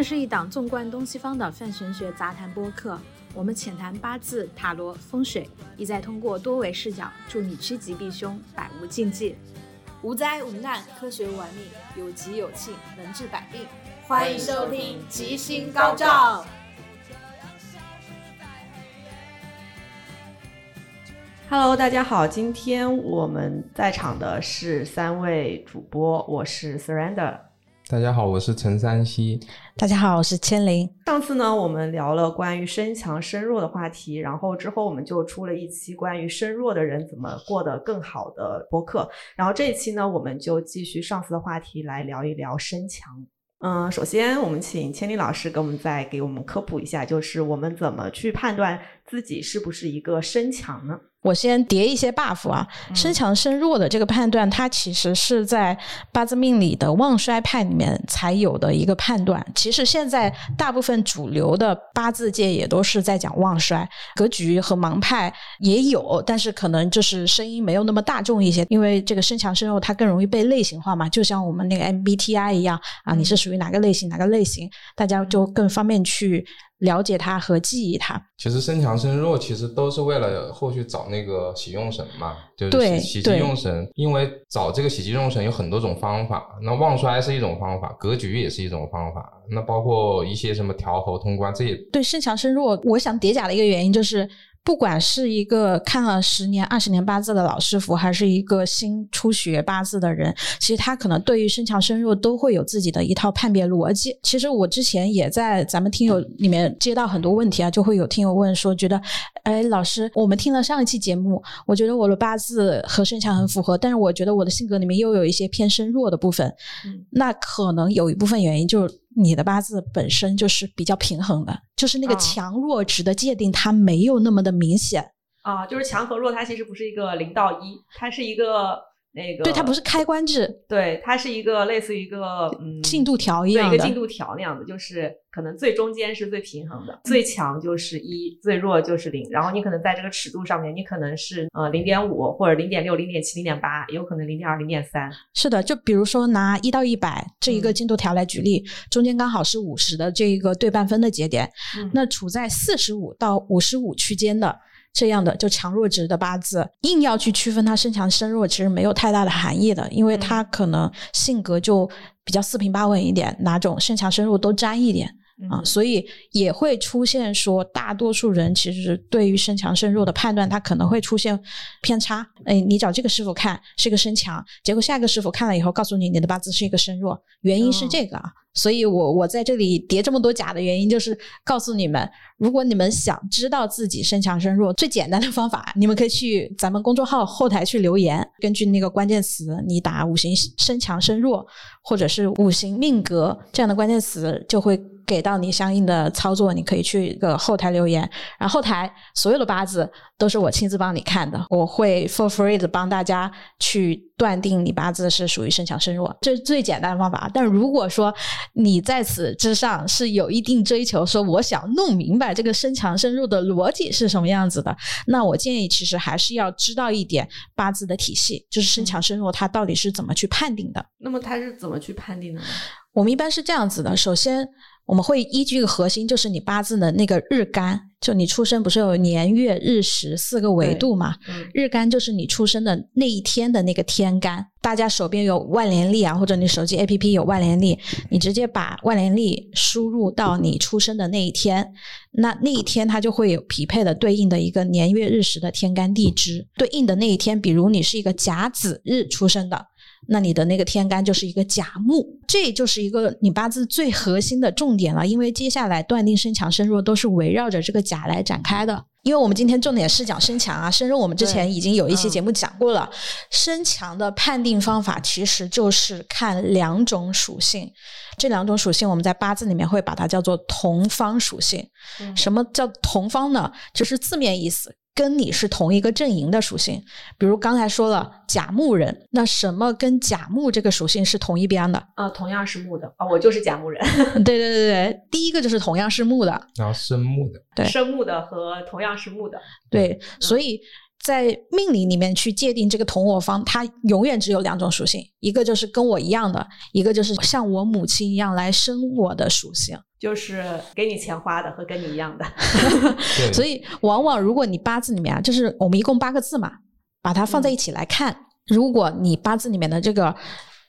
这是一档纵观东西方的泛玄学杂谈播客，我们浅谈八字、塔罗、风水，意在通过多维视角，助你趋吉避凶，百无禁忌。无灾无难，科学玩命，有吉有庆，能治百病。欢迎收听《吉星高照》。Hello，大家好，今天我们在场的是三位主播，我是 Surrender。大家好，我是陈三希。大家好，我是千灵。上次呢，我们聊了关于身强身弱的话题，然后之后我们就出了一期关于身弱的人怎么过得更好的播客。然后这一期呢，我们就继续上次的话题来聊一聊身强。嗯，首先我们请千里老师给我们再给我们科普一下，就是我们怎么去判断自己是不是一个身强呢？我先叠一些 buff 啊，身强身弱的这个判断，它其实是在八字命理的旺衰派里面才有的一个判断。其实现在大部分主流的八字界也都是在讲旺衰，格局和盲派也有，但是可能就是声音没有那么大众一些，因为这个身强身弱它更容易被类型化嘛，就像我们那个 MBTI 一样啊，你是属于哪个类型哪个类型，大家就更方便去。了解它和记忆它，其实身强身弱其实都是为了后续找那个喜用神嘛，就是对喜喜忌用神。因为找这个喜忌用神有很多种方法，那旺衰是一种方法，格局也是一种方法，那包括一些什么调和通关，这也对身强身弱。我想叠加的一个原因就是。不管是一个看了十年、二十年八字的老师傅，还是一个新初学八字的人，其实他可能对于身强身弱都会有自己的一套判别逻辑。其实我之前也在咱们听友里面接到很多问题啊，就会有听友问说，觉得，哎，老师，我们听了上一期节目，我觉得我的八字和身强很符合，但是我觉得我的性格里面又有一些偏身弱的部分，嗯、那可能有一部分原因就是。你的八字本身就是比较平衡的，就是那个强弱值的界定，它没有那么的明显啊。就是强和弱，它其实不是一个零到一，它是一个那个，对，它不是开关制，对，它是一个类似于一个嗯进度条一样的，一个进度条那样的，就是可能最中间是最平衡的，最强就是一，最弱就是零。然后你可能在这个尺度上面，你可能是呃零点五或者零点六、零点七、零点八，也有可能零点二、零点三。是的，就比如说拿一到一百这一个进度条来举例，嗯、中间刚好是五十的这一个对半分的节点，嗯、那处在四十五到五十五区间的。这样的就强弱值的八字，硬要去区分它身强身弱，其实没有太大的含义的，因为它可能性格就比较四平八稳一点，哪种身强身弱都沾一点。啊，所以也会出现说，大多数人其实对于身强身弱的判断，他可能会出现偏差。哎，你找这个师傅看是一个身强，结果下一个师傅看了以后，告诉你你的八字是一个身弱，原因是这个啊。所以我我在这里叠这么多假的原因，就是告诉你们，如果你们想知道自己身强身弱，最简单的方法，你们可以去咱们公众号后台去留言，根据那个关键词，你打五行身强身弱，或者是五行命格这样的关键词，就会。给到你相应的操作，你可以去一个后台留言，然后后台所有的八字都是我亲自帮你看的，我会 for free 的帮大家去断定你八字是属于身强身弱，这是最简单的方法。但如果说你在此之上是有一定追求，说我想弄明白这个身强身弱的逻辑是什么样子的，那我建议其实还是要知道一点八字的体系，就是身强身弱它到底是怎么去判定的。那么它是怎么去判定的呢？我们一般是这样子的，首先。我们会依据一个核心，就是你八字的那个日干，就你出生不是有年月日时四个维度嘛？嗯、日干就是你出生的那一天的那个天干。大家手边有万年历啊，或者你手机 APP 有万年历，你直接把万年历输入到你出生的那一天，那那一天它就会有匹配的对应的一个年月日时的天干地支。对应的那一天，比如你是一个甲子日出生的。那你的那个天干就是一个甲木，这就是一个你八字最核心的重点了。因为接下来断定身强身弱都是围绕着这个甲来展开的。因为我们今天重点是讲身强啊，身弱我们之前已经有一期节目讲过了。身强的判定方法其实就是看两种属性，这两种属性我们在八字里面会把它叫做同方属性。嗯、什么叫同方呢？就是字面意思。跟你是同一个阵营的属性，比如刚才说了甲木人，那什么跟甲木这个属性是同一边的？啊、呃，同样是木的啊、哦，我就是甲木人。对对对对，第一个就是同样是木的，然后生木的，对，生木的和同样是木的，对，所以。在命理里面去界定这个同我方，它永远只有两种属性，一个就是跟我一样的，一个就是像我母亲一样来生我的属性。就是给你钱花的和跟你一样的。对 所以往往如果你八字里面啊，就是我们一共八个字嘛，把它放在一起来看，如果你八字里面的这个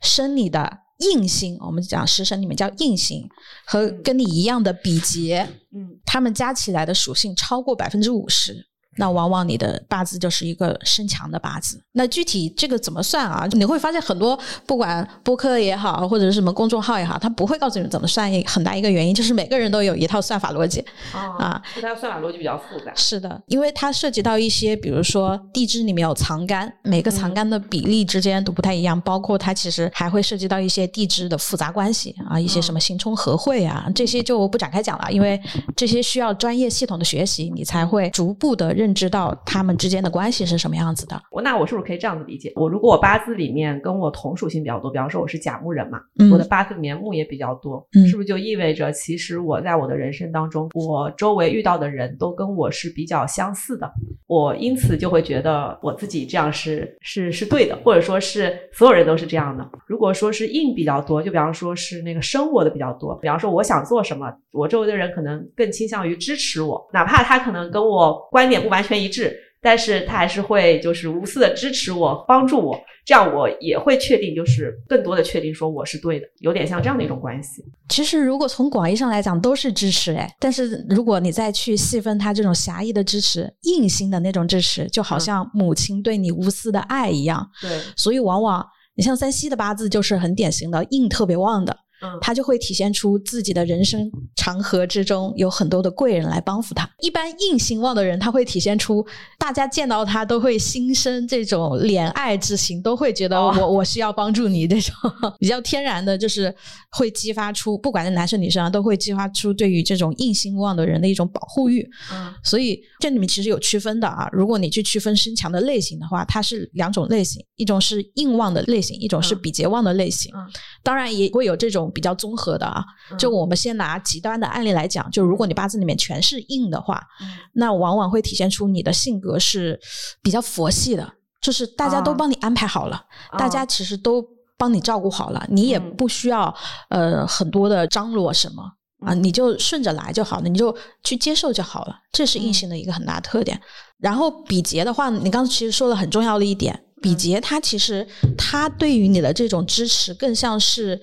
生你的印星，我们讲食神里面叫印星，和跟你一样的比劫，嗯，它们加起来的属性超过百分之五十。那往往你的八字就是一个身强的八字。那具体这个怎么算啊？你会发现很多不管播客也好，或者是什么公众号也好，它不会告诉你怎么算。很大一个原因就是每个人都有一套算法逻辑。哦啊，就它算法逻辑比较复杂。是的，因为它涉及到一些，比如说地支里面有藏干，每个藏干的比例之间都不太一样，包括它其实还会涉及到一些地支的复杂关系啊，一些什么刑冲合会啊，这些就不展开讲了，因为这些需要专业系统的学习，你才会逐步的认知到他们之间的关系是什么样子的。我那我是不是可以这样子理解？我如果我八字里面跟我同属性比较多，比方说我是甲木人嘛，嗯我的八字里面木也比较多，嗯是不是就意味着其实我在我的人生当中，我周围遇到的人都跟我是比较相似的，我因此就会觉得我自己这样是是是对的，或者说是所有人都是这样的。如果说是硬比较多，就比方说是那个生我的比较多，比方说我想做什么，我周围的人可能更倾向于支持我，哪怕他可能跟我观点不完全一致。但是他还是会就是无私的支持我，帮助我，这样我也会确定，就是更多的确定说我是对的，有点像这样的一种关系。其实，如果从广义上来讲，都是支持哎。但是，如果你再去细分它这种狭义的支持，硬性的那种支持，就好像母亲对你无私的爱一样。对，所以，往往你像三西的八字就是很典型的硬特别旺的，嗯，他就会体现出自己的人生长河之中有很多的贵人来帮扶他。一般硬兴旺的人，他会体现出大家见到他都会心生这种怜爱之心，都会觉得哦我、我需要帮助你这种 比较天然的，就是会激发出不管是男生女生啊，都会激发出对于这种硬兴旺的人的一种保护欲。嗯所以这里面其实有区分的啊。如果你去区分身强的类型的话，它是两种类型，一种是硬旺的类型，一种是嗯比劫旺的类型。嗯当然也会有这种比较综合的啊。嗯就我们先拿极端的案例来讲，就如果你八字里面全是硬的话，嗯那往往会体现出你的性格是比较佛系的，就是大家都啊帮你安排好了，大家啊其实都帮你照顾好了，你也嗯不需要呃很多的张罗什么。啊，嗯你就顺着来就好了，你就去接受就好了，这是硬嗯性的一个很大的特点。然后比劫的话，你刚刚其实说了很重要的一点，比劫它其实它对于你的这种支持，更像是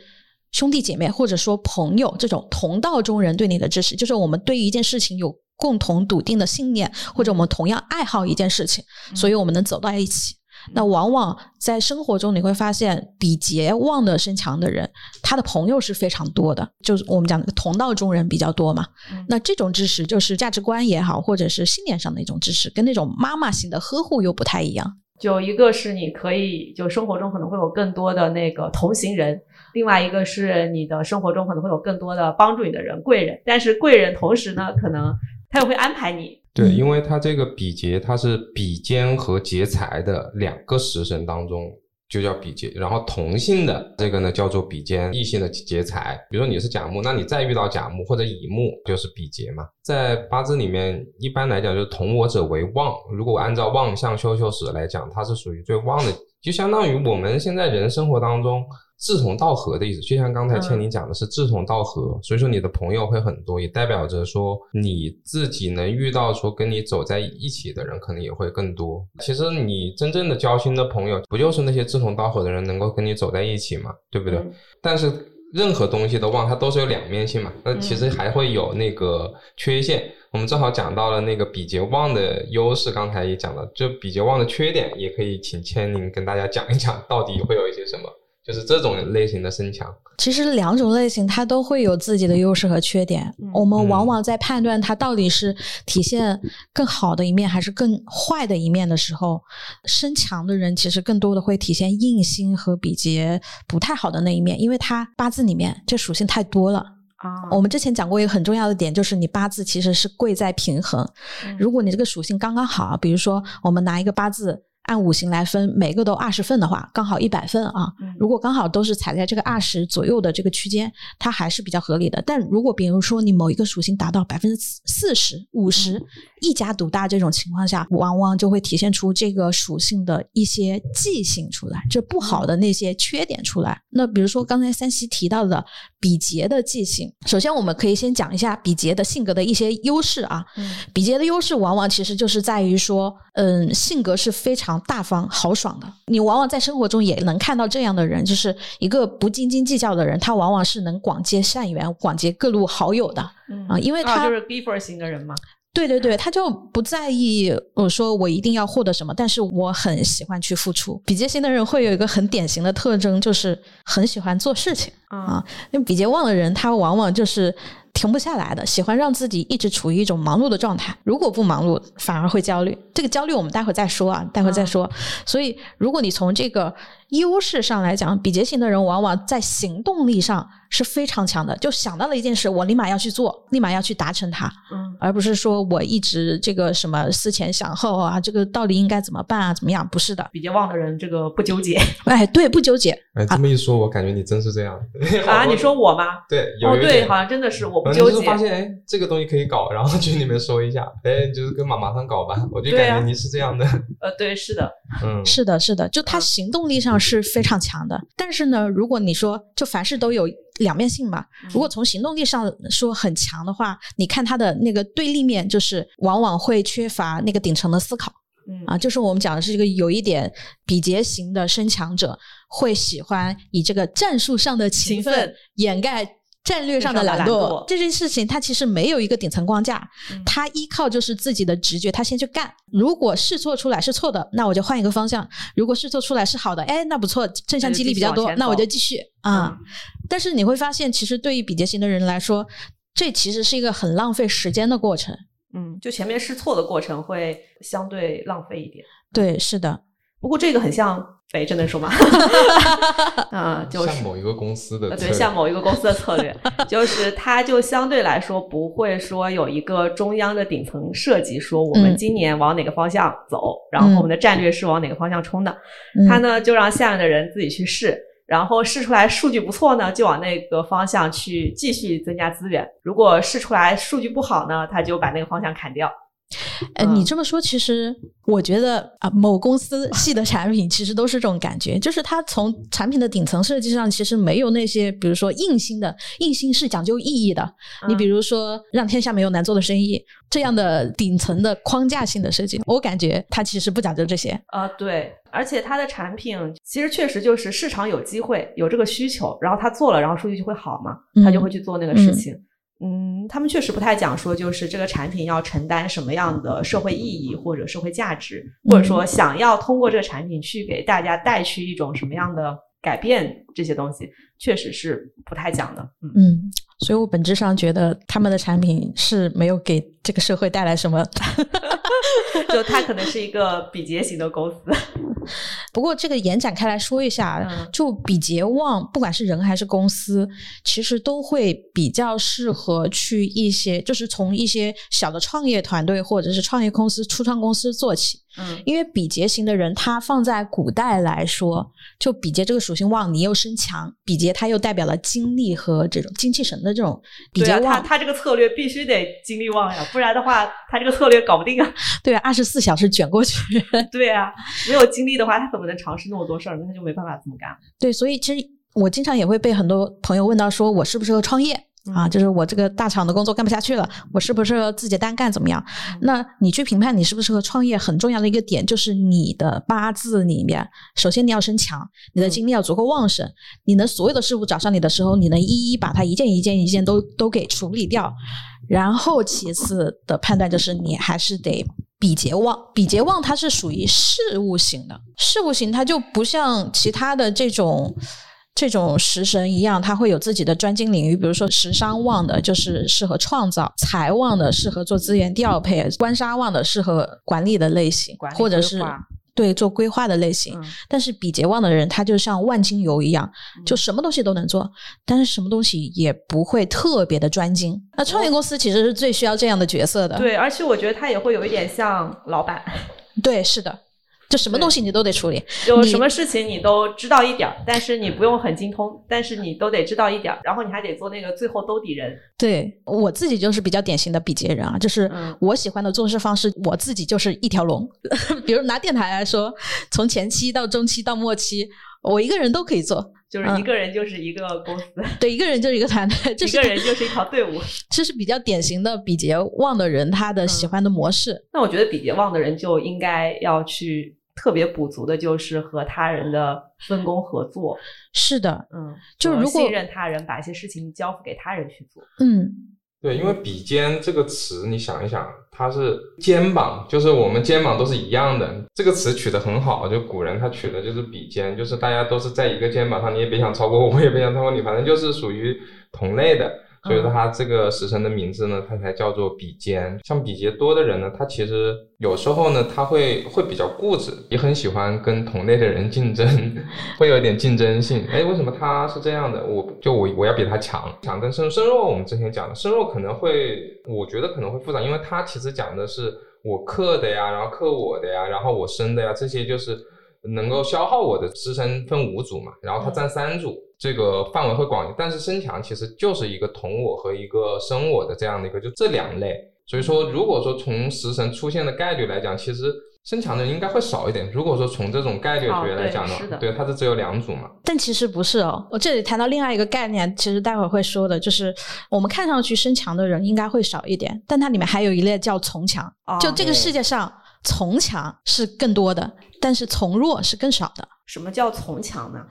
兄弟姐妹或者说朋友这种同道中人对你的支持，就是我们对于一件事情有共同笃定的信念，或者我们同样爱好一件事情，所以我们能走到一起。那往往在生活中你会发现，比劫旺的身强的人，他的朋友是非常多的，就是我们讲的同道中人比较多嘛。嗯那这种支持就是价值观也好，或者是信念上的一种支持，跟那种妈妈型的呵护又不太一样。就一个是你可以就生活中可能会有更多的那个同行人，另外一个是你的生活中可能会有更多的帮助你的人贵人，但是贵人同时呢，可能他又会安排你。对，嗯因为它这个比劫，它是比肩和劫财的两个食神当中就叫比劫，然后同性的这个呢叫做比肩，异性的劫财。比如说你是甲木，那你再遇到甲木或者乙木就是比劫嘛。在八字里面，一般来讲就是同我者为旺。如果按照旺相修修史来讲，它是属于最旺的，就相当于我们现在人生活当中。志同道合的意思，就像刚才倩妮讲的是志同道合，所以说你的朋友会很多，也代表着说你自己能遇到说跟你走在一起的人，可能也会更多。其实你真正的交心的朋友，不就是那些志同道合的人能够跟你走在一起嘛，对不对？嗯但是任何东西的旺，它都是有两面性嘛，那其实还会有那个缺陷。我们正好讲到了那个比劫旺的优势，刚才也讲了，就比劫旺的缺点，也可以请千宁跟大家讲一讲，到底会有一些什么。就是这种类型的身强，其实两种类型它都会有自己的优势和缺点。嗯我们往往在判断它到底是体现更好的一面还是更坏的一面的时候，身强的人其实更多的会体现硬心和比劫不太好的那一面，因为他八字里面这属性太多了。啊我们之前讲过一个很重要的点，就是你八字其实是贵在平衡。嗯如果你这个属性刚刚好，比如说我们拿一个八字按五行来分，每个都二十份的话，刚好一百份啊。如果刚好都是踩在这个二十左右的这个区间，它还是比较合理的。但如果比如说你某一个属性达到百分之四十五十，一家独大这种情况下，往往就会体现出这个属性的一些忌性出来，这不好的那些缺点出来。那比如说刚才三西提到的比劫的忌性，首先我们可以先讲一下比劫的性格的一些优势啊。比劫的优势往往其实就是在于说，嗯，性格是非常大方豪爽的。你往往在生活中也能看到这样的人，就是一个不斤斤计较的人，他往往是能广结善缘、广结各路好友的啊，因为他就是 giver 型的人嘛。对对对，他就不在意我说我一定要获得什么，但是我很喜欢去付出。比劫型的人会有一个很典型的特征，就是很喜欢做事情啊。因为比劫旺的人，他往往就是停不下来的，喜欢让自己一直处于一种忙碌的状态。如果不忙碌，反而会焦虑。这个焦虑我们待会儿再说啊，待会儿再说。所以，如果你从这个优势上来讲，比劫型的人往往在行动力上。是非常强的，就想到了一件事，我立马要去做，立马要去达成它，嗯，而不是说我一直这个什么思前想后啊，这个到底应该怎么办啊，怎么样？不是的，比劫旺的人这个不纠结，哎，对，不纠结。哎，这么一说，我感觉你真是这样 啊？你说我吗？对，哦，对，好像真的是我不纠结。发现哎，这个东西可以搞，然后群里面说一下，哎，就是跟马马上搞吧。我就感觉你是这样的。呃，对，是的，嗯，是的，是的，就他行动力上是非常强的。但是呢，如果你说就凡事都有。两面性嘛，如果从行动力上说很强的话，你看他的那个对立面，就是往往会缺乏那个顶层的思考，嗯啊，就是我们讲的是一个有一点比劫型的身强者，会喜欢以这个战术上的勤奋掩盖。战略上的懒惰这件事情，他其实没有一个顶层框架，他依靠就是自己的直觉，他先去干。如果试错出来是错的，那我就换一个方向；如果试错出来是好的，哎，那不错，正向激励比较多，那我就继续啊。但是你会发现，其实对于比劫型的人来说，这其实是一个很浪费时间的过程。嗯，就前面试错的过程会相对浪费一点。对，是的。不过这个很像。北这能说吗？啊，就是像某一个公司的对，像某一个公司的策略，就是它就相对来说不会说有一个中央的顶层设计，说我们今年往哪个方向走，然后我们的战略是往哪个方向冲的。它呢就让下面的人自己去试，然后试出来数据不错呢，就往那个方向去继续增加资源。如果试出来数据不好呢，他就把那个方向砍掉。哎，你这么说，其实我觉得啊，某公司 系的产品其实都是这种感觉，就是它从产品的顶层设计上，其实没有那些，比如说硬性的，硬性是讲究意义的。你比如说，让天下没有难做的生意这样的顶层的框架性的设计，我感觉它其实不讲究这些。啊，对，而且它的产品其实确实就是市场有机会有这个需求，然后他做了，然后数据就会好嘛，他就会去做那个事情。嗯，他们确实不太讲说，就是这个产品要承担什么样的社会意义或者社会价值，或者说想要通过这个产品去给大家带去一种什么样的改变，这些东西确实是不太讲的。嗯，所以我本质上觉得他们的产品是没有给这个社会带来什么。就它可能是一个比劫型的公司，不过这个延展开来说一下，就比劫旺，不管是人还是公司，其实都会比较适合去一些，就是从一些小的创业团队或者是创业公司、初创公司做起。嗯，因为比劫型的人，他放在古代来说，就比劫这个属性旺，你又身强，比劫它又代表了精力和这种精气神的这种比较旺，他这个策略必须得精力旺呀，不然的话，他这个策略搞不定啊。对啊，二十四小时卷过去。对啊，没有精力的话，他怎么能尝试那么多事儿？那他就没办法这么干。对，所以其实我经常也会被很多朋友问到，说我适不适合创业？啊，就是我这个大厂的工作干不下去了，我适不适合自己单干怎么样？那你去评判你适不适合创业，很重要的一个点就是你的八字里面，首先你要身强，你的精力要足够旺盛，你能所有的事物找上你的时候，你能一一把它一件一件一件都都给处理掉。然后其次的判断就是你还是得比劫旺，比劫旺它是属于事务型的，事务型它就不像其他的这种。这种食神一样，他会有自己的专精领域。比如说，食伤旺的就是适合创造；财旺的适合做资源调配；官杀旺的适合管理的类型，或者是对做规划的类型。但是比劫旺的人，他就像万金油一样，就什么东西都能做，但是什么东西也不会特别的专精。那创业公司其实是最需要这样的角色的。对，而且我觉得他也会有一点像老板。对，是的。就什么东西你都得处理，就什么事情你都知道一点儿，但是你不用很精通，但是你都得知道一点儿，然后你还得做那个最后兜底人。对我自己就是比较典型的比劫人啊，就是嗯我喜欢的做事方式，我自己就是一条龙。比如拿电台来说，从前期到中期到末期，我一个人都可以做。就是一个人就是一个公司，对，一个人就是一个团队，这个人就是一条队伍。这是比较典型的比劫旺的人他的喜欢的模式。那我觉得比劫旺的人就应该要去特别补足的，就是和他人的分工合作。是的，嗯，就如果信任他人，把一些事情交付给他人去做。嗯，对，因为比肩这个词，你想一想，它是肩膀，就是我们肩膀都是一样的。这个词取得很好，就古人他取的就是比肩，就是大家都是在一个肩膀上，你也别想超过我，我也别想超过你，反正就是属于同类的。所以说他这个时辰的名字呢，它才叫做比肩。像比劫多的人呢，他其实有时候呢，他会会比较固执，也很喜欢跟同类的人竞争，会有一点竞争性。哎，为什么他是这样的？我就我我要比他强，强跟身身弱，我们之前讲的身弱可能会，我觉得可能会复杂，因为他其实讲的是我克的呀，然后克我的呀，然后我生的呀，这些就是能够消耗我的师生分五组嘛，然后他占三组。这个范围会广一点，但是身强其实就是一个同我和一个生我的这样的一个，就这两类。所以说，如果说从食神出现的概率来讲，其实身强的人应该会少一点。如果说从这种概率哦学来讲对是的对，它是只有两组嘛。但其实不是哦。我这里谈到另外一个概念，其实待会儿会说的，就是我们看上去身强的人应该会少一点，但它里面还有一类叫从强。哦就这个世界上，从强是更多的，但是从弱是更少的。什么叫从强呢？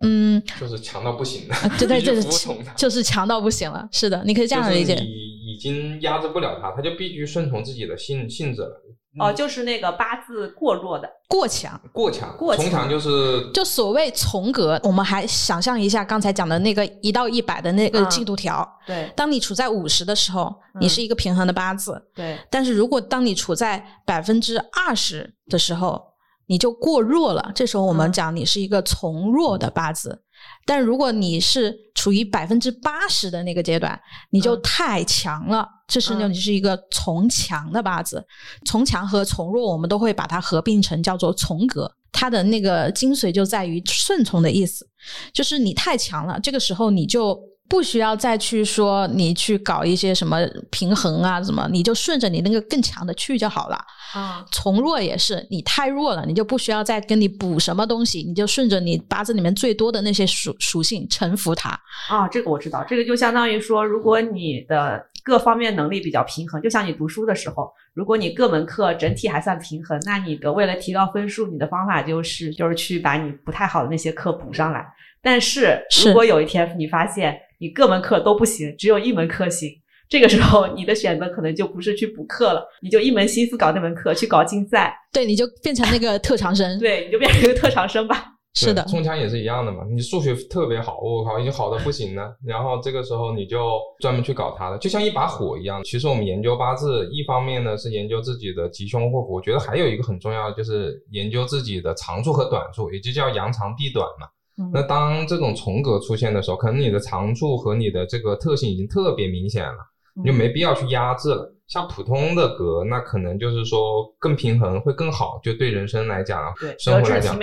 嗯，就是强到不行的，对就是 服从他。就是强到不行了。是的，你可以这样理解。就是你已经压制不了他，他就必须顺从自己的性性质了。哦，就是那个八字过弱的。过强，过强，过强从强就是就所谓从格，我们还想象一下刚才讲的那个一到一百的那个嗯进度条。对当你处在五十的时候，嗯你是一个平衡的八字。对，但是如果当你处在百分之二十的时候，你就过弱了。这时候我们嗯讲你是一个从弱的八字。但如果你是处于百分之八十的那个阶段，你就嗯太强了。这时呢，嗯你是一个从强的八字。从强和从弱，我们都会把它合并成叫做从格。它的那个精髓就在于顺从的意思，就是你太强了，这个时候你就不需要再去说你去搞一些什么平衡啊什么，你就顺着你那个更强的去就好了。啊，从弱也是，你太弱了，你就不需要再跟你补什么东西，你就顺着你八字里面最多的那些属属性臣服它。啊，这个我知道，这个就相当于说，如果你的各方面能力比较平衡，就像你读书的时候，如果你各门课整体还算平衡，那你的为了提高分数，你的方法就是就是去把你不太好的那些课补上来。但是是如果有一天你发现你各门课都不行，只有一门课行，这个时候你的选择可能就不是去补课了，你就一门心思搞那门课，去搞竞赛，对，你就变成那个特长生。对，你就变成一个特长生吧。是的对，冲强也是一样的嘛。你数学特别好，我靠，已经好的不行了。然后这个时候你就专门去搞它了，就像一把火一样。其实我们研究八字，一方面呢是研究自己的吉凶祸福，我觉得还有一个很重要的就是研究自己的长处和短处，也就叫扬长避短嘛。嗯那当这种重格出现的时候，可能你的长处和你的这个特性已经特别明显了，你就没必要去压制了。像普通的格，那可能就是说更平衡会更好，就对人生来讲啊，对，生活来讲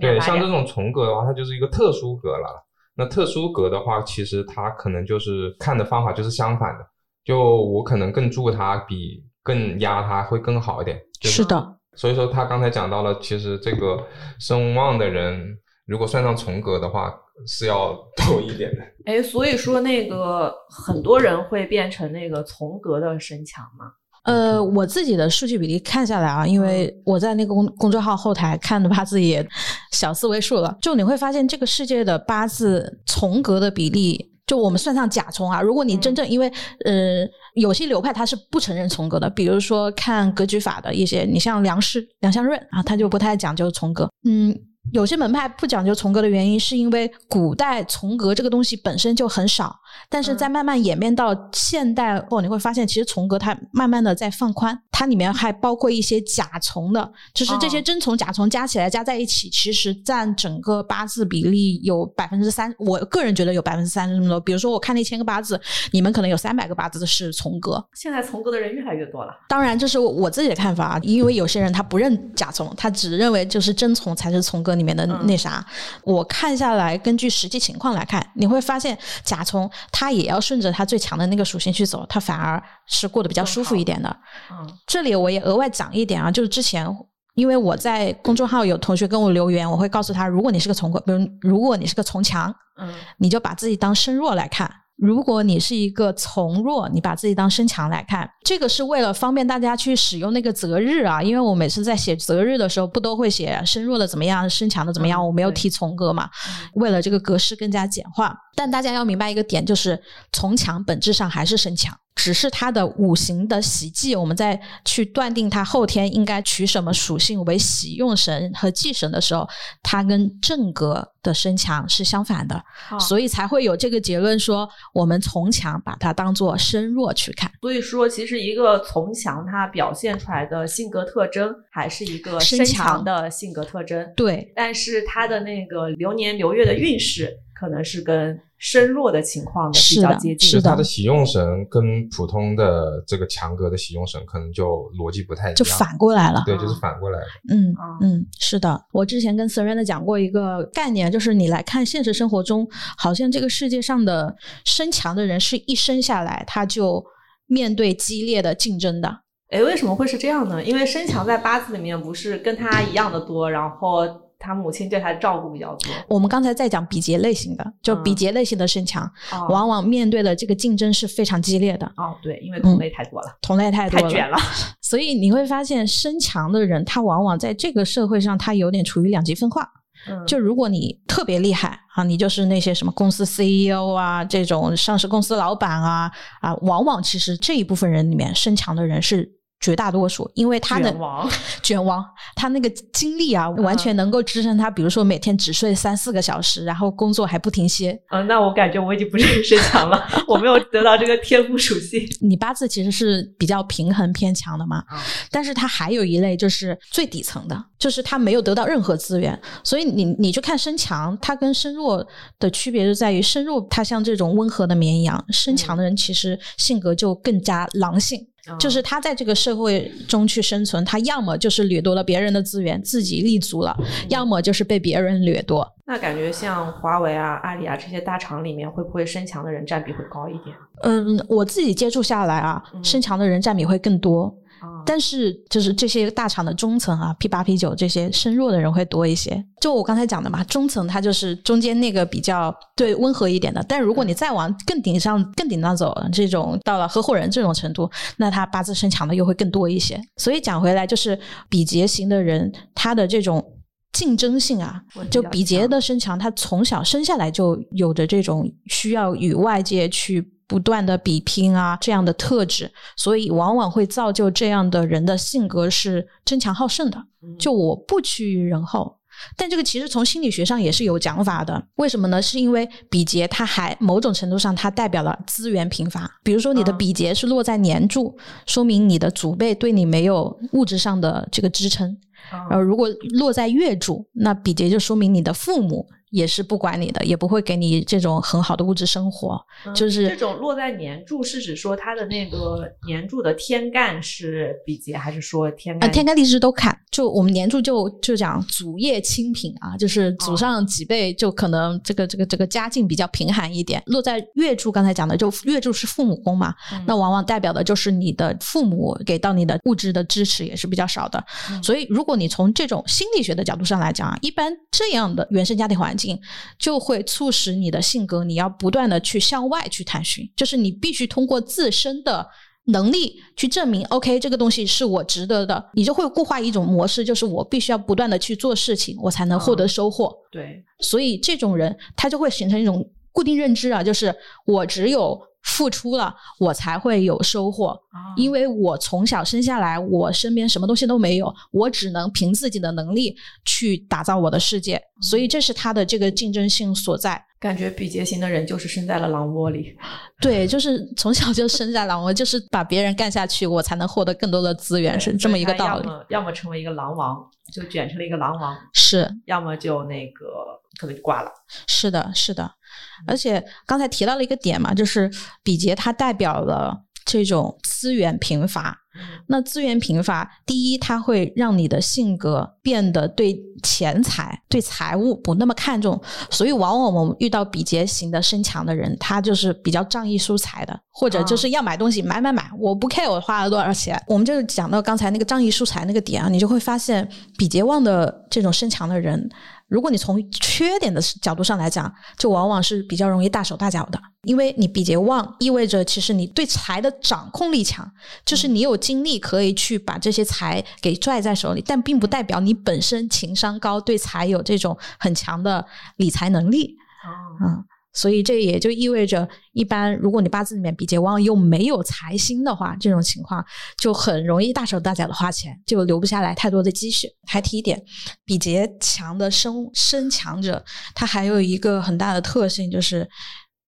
对，像这种重格的话，它就是一个特殊格了。那特殊格的话，其实它可能就是看的方法就是相反的，就我可能更助它，比更压它会更好一点。就是的，所以说他刚才讲到了，其实这个声望的人，如果算上重格的话，是要 懂一点的。哎，所以说那个很多人会变成那个从格的身强嘛。呃，我自己的数据比例看下来啊，因为我在那个公公众号后台看的八字也小四位数了，就你会发现这个世界的八字从格的比例。就我们算上甲从啊，如果你真正因为呃有些流派它是不承认从格的，比如说看格局法的一些，你像梁氏梁相润啊，他就不太讲究从格。嗯，有些门派不讲究从格的原因，是因为古代从格这个东西本身就很少，但是在慢慢演变到现代后，你会发现其实从格它慢慢的在放宽，它里面还包括一些假从的，就是这些真从假从加起来加在一起，其实占整个八字比例有百分之三，我个人觉得有百分之三十这么多。比如说我看那千个八字，你们可能有三百个八字是从格。现在从格的人越来越多了，当然这是我自己的看法，因为有些人他不认假从，他只认为就是真从才是从格里面的那啥。我看下来，根据实际情况来看，你会发现甲虫它也要顺着它最强的那个属性去走，它反而是过得比较舒服一点的。嗯，这里我也额外讲一点啊，就是之前因为我在公众号有同学跟我留言，我会告诉他，如果你是个从格，比如如果你是个从强，嗯，你就把自己当身弱来看。如果你是一个从弱，你把自己当身强来看，这个是为了方便大家去使用那个择日啊。因为我每次在写择日的时候，不都会写身弱的怎么样，身强的怎么样？我没有提从格嘛，为了这个格式更加简化。但大家要明白一个点，就是从强本质上还是身强。只是它的五行的喜忌，我们在去断定它后天应该取什么属性为喜用神和忌神的时候，它跟正格的身强是相反的，所以才会有这个结论说，我们从强把它当做身弱去看。所以说，其实一个从强，它表现出来的性格特征还是一个身强的性格特征。对，但是它的那个流年流月的运势，可能是跟。身弱的情况的比较接近，是他的喜用神跟普通的这个强格的喜用神可能就逻辑不太一样，就反过来了。对，就是反过来的。嗯嗯，是的。我之前跟 Serena 讲过一个概念，就是你来看现实生活中，好像这个世界上的身强的人是一生下来他就面对激烈的竞争的。哎，为什么会是这样呢？因为身强在八字里面不是跟他一样的多，然后。他母亲对他照顾比较多。我们刚才在讲比劫类型的，就比劫类型的身强，往往面对的这个竞争是非常激烈的。哦，对，因为同类太多了，同类太多太卷了。所以你会发现，身强的人，他往往在这个社会上，他有点处于两极分化。嗯，就如果你特别厉害啊，你就是那些什么公司 CEO 啊，这种上市公司老板啊啊，往往其实这一部分人里面，身强的人是。绝大多数，因为他的 卷王，他那个精力啊，完全能够支撑他。比如说每天只睡三四个小时，然后工作还不停歇。嗯，那我感觉我已经不是身强了，我没有得到这个天赋属性。你八字其实是比较平衡偏强的嘛，但是他还有一类就是最底层的，就是他没有得到任何资源。所以你你去看身强，他跟身弱的区别就在于，身弱他像这种温和的绵羊，身强的人其实性格就更加狼性。就是他在这个社会中去生存，他要么就是掠夺了别人的资源，自己立足了；要么就是被别人掠夺。那感觉像华为啊、阿里啊这些大厂里面，会不会身强的人占比会高一点？嗯，我自己接触下来啊，身强的人占比会更多。但是，就是这些大厂的中层啊，P 八 P 九这些身弱的人会多一些。就我刚才讲的嘛，中层它就是中间那个比较对温和一点的。但如果你再往更顶上、更顶上走，这种到了合伙人这种程度，那他八字身强的又会更多一些。所以讲回来，就是比劫型的人，他的这种竞争性啊，就比劫的身强，他从小生下来就有着这种需要与外界去。不断的比拼啊，这样的特质，所以往往会造就这样的人的性格是争强好胜的。就我不屈于人后，但这个其实从心理学上也是有讲法的。为什么呢？是因为比劫它还某种程度上它代表了资源贫乏。比如说你的比劫是落在年柱，说明你的祖辈对你没有物质上的这个支撑。呃，如果落在月柱，那比劫就说明你的父母。也是不管你的，也不会给你这种很好的物质生活。就是这种落在年柱，是指说他的那个年柱的天干是比劫，还是说天干？天干地支都看。就我们年柱就就讲祖业清贫啊，就是祖上几辈就可能这个这个这个家境比较贫寒一点。落在月柱，刚才讲的就月柱是父母宫嘛，那往往代表的就是你的父母给到你的物质的支持也是比较少的。所以，如果你从这种心理学的角度上来讲啊，一般这样的原生家庭环境。就会促使你的性格，你要不断的去向外去探寻，就是你必须通过自身的能力去证明，OK，这个东西是我值得的，你就会固化一种模式，就是我必须要不断的去做事情，我才能获得收获。对，所以这种人他就会形成一种固定认知啊，就是我只有付出了，我才会有收获。因为我从小生下来，我身边什么东西都没有，我只能凭自己的能力去打造我的世界，所以这是他的这个竞争性所在。感觉比劫型的人就是生在了狼窝里，对，就是从小就生在狼窝，就是把别人干下去，我才能获得更多的资源，是这么一个道理。要么要么成为一个狼王，就卷成了一个狼王，是；要么就那个可能就挂了。是的，是的。而且刚才提到了一个点嘛，就是比劫它代表了这种资源贫乏。那资源贫乏，第一，它会让你的性格变得对钱财、对财务不那么看重，所以往往我们遇到比劫型的身强的人，他就是比较仗义疏财的，或者就是要买东西买买买，我不 care 我花了多少钱。我们就讲到刚才那个仗义疏财那个点啊，你就会发现比劫旺的这种身强的人。如果你从缺点的角度上来讲，就往往是比较容易大手大脚的，因为你比劫旺，意味着其实你对财的掌控力强，就是你有精力可以去把这些财给拽在手里，但并不代表你本身情商高，对财有这种很强的理财能力。嗯。所以这也就意味着，一般如果你八字里面比劫旺又没有财星的话，这种情况就很容易大手大脚的花钱，就留不下来太多的积蓄。还提一点，比劫强的生生强者，他还有一个很大的特性就是。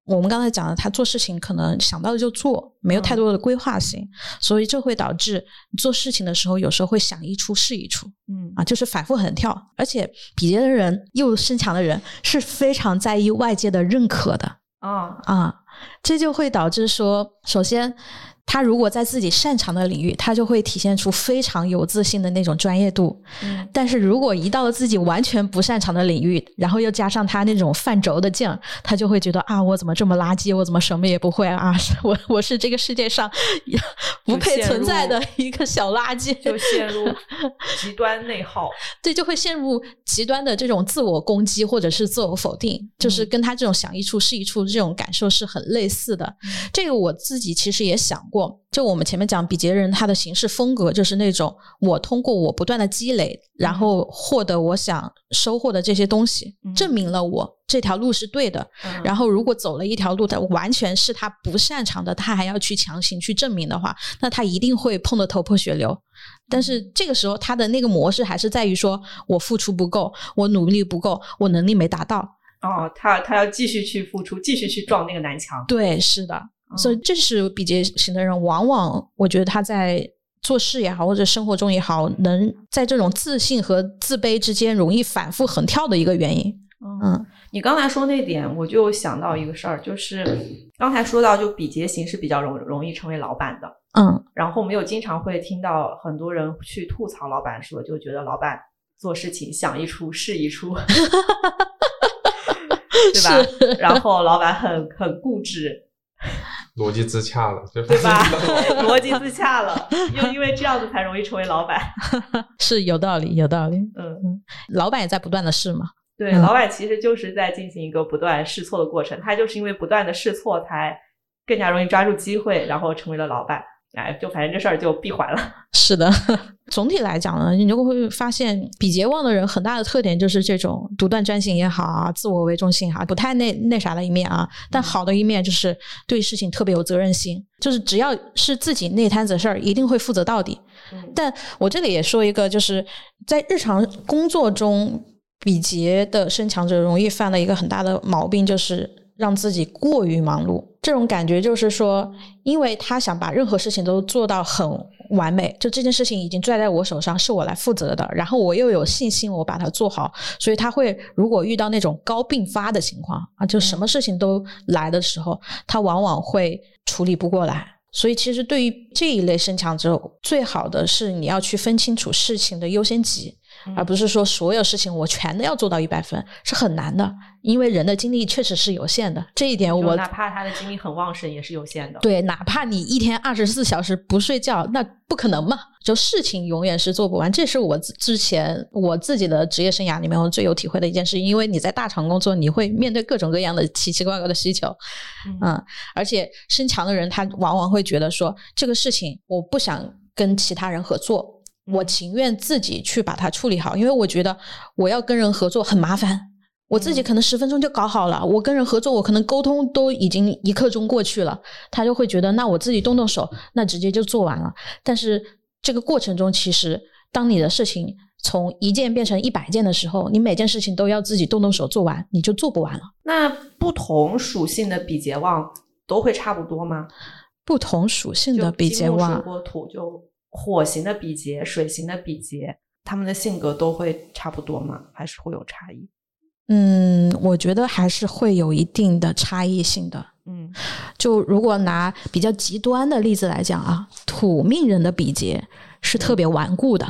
我们刚才讲的，他做事情可能想到了就做，没有太多的规划性，所以这会导致做事情的时候有时候会想一出是一出，嗯啊，就是反复横跳。而且比肩的人又身强的人是非常在意外界的认可的啊啊，这就会导致说，首先。他如果在自己擅长的领域，他就会体现出非常有自信的那种专业度。嗯，但是如果一到了自己完全不擅长的领域，然后又加上他那种犯轴的劲儿，他就会觉得啊，我怎么这么垃圾？我怎么什么也不会啊？我我是这个世界上不配存在的一个小垃圾，就陷入 极端内耗。对，就会陷入极端的这种自我攻击或者是自我否定，就是跟他这种想一处是一处这种感受是很类似的。这个我自己其实也想过。过，就我们前面讲比劫人，他的行事风格就是那种，我通过我不断的积累，然后获得我想收获的这些东西，证明了我这条路是对的。然后如果走了一条路，他完全是他不擅长的，他还要去强行去证明的话，那他一定会碰得头破血流。但是这个时候，他的那个模式还是在于说，我付出不够，我努力不够，我能力没达到。哦，他他要继续去付出，继续去撞那个南墙。对，是的。所以，这是比劫型的人，往往我觉得他在做事也好，或者生活中也好，能在这种自信和自卑之间容易反复横跳的一个原因。嗯，你刚才说那点，我就想到一个事儿，就是刚才说到，就比劫型是比较容容易成为老板的。嗯，然后我们又经常会听到很多人去吐槽老板，说就觉得老板做事情想一出是一出，对吧？然后老板很很固执。逻辑自洽了，对吧？逻辑自洽了，又因为这样子才容易成为老板，是有道理，有道理。嗯嗯，老板也在不断的试嘛。对，老板其实就是在进行一个不断试错的过程，他就是因为不断的试错，才更加容易抓住机会，然后成为了老板。哎，就反正这事儿就闭环了。是的，总体来讲呢，你就会发现比劫旺的人很大的特点就是这种独断专行也好啊，自我为中心哈，不太那那啥的一面啊。但好的一面就是对事情特别有责任心，就是只要是自己那摊子事儿，一定会负责到底。但我这里也说一个，就是在日常工作中，比劫的身强者容易犯的一个很大的毛病就是。让自己过于忙碌，这种感觉就是说，因为他想把任何事情都做到很完美，就这件事情已经拽在我手上，是我来负责的，然后我又有信心我把它做好，所以他会如果遇到那种高并发的情况啊，就什么事情都来的时候，他往往会处理不过来。所以其实对于这一类身强者，最好的是你要去分清楚事情的优先级。而不是说所有事情我全都要做到一百分是很难的，因为人的精力确实是有限的。这一点我哪怕他的精力很旺盛也是有限的。对，哪怕你一天二十四小时不睡觉，那不可能嘛？就事情永远是做不完。这是我之前我自己的职业生涯里面我最有体会的一件事。因为你在大厂工作，你会面对各种各样的奇奇怪怪的需求，嗯，而且身强的人他往往会觉得说这个事情我不想跟其他人合作。我情愿自己去把它处理好，因为我觉得我要跟人合作很麻烦，我自己可能十分钟就搞好了，我跟人合作，我可能沟通都已经一刻钟过去了，他就会觉得那我自己动动手，那直接就做完了。但是这个过程中，其实当你的事情从一件变成一百件的时候，你每件事情都要自己动动手做完，你就做不完了。那不同属性的比劫旺都会差不多吗？不同属性的比劫旺，土就火型的比劫、水型的比劫，他们的性格都会差不多吗？还是会有差异？嗯，我觉得还是会有一定的差异性的。嗯，就如果拿比较极端的例子来讲啊，土命人的比劫是特别顽固的，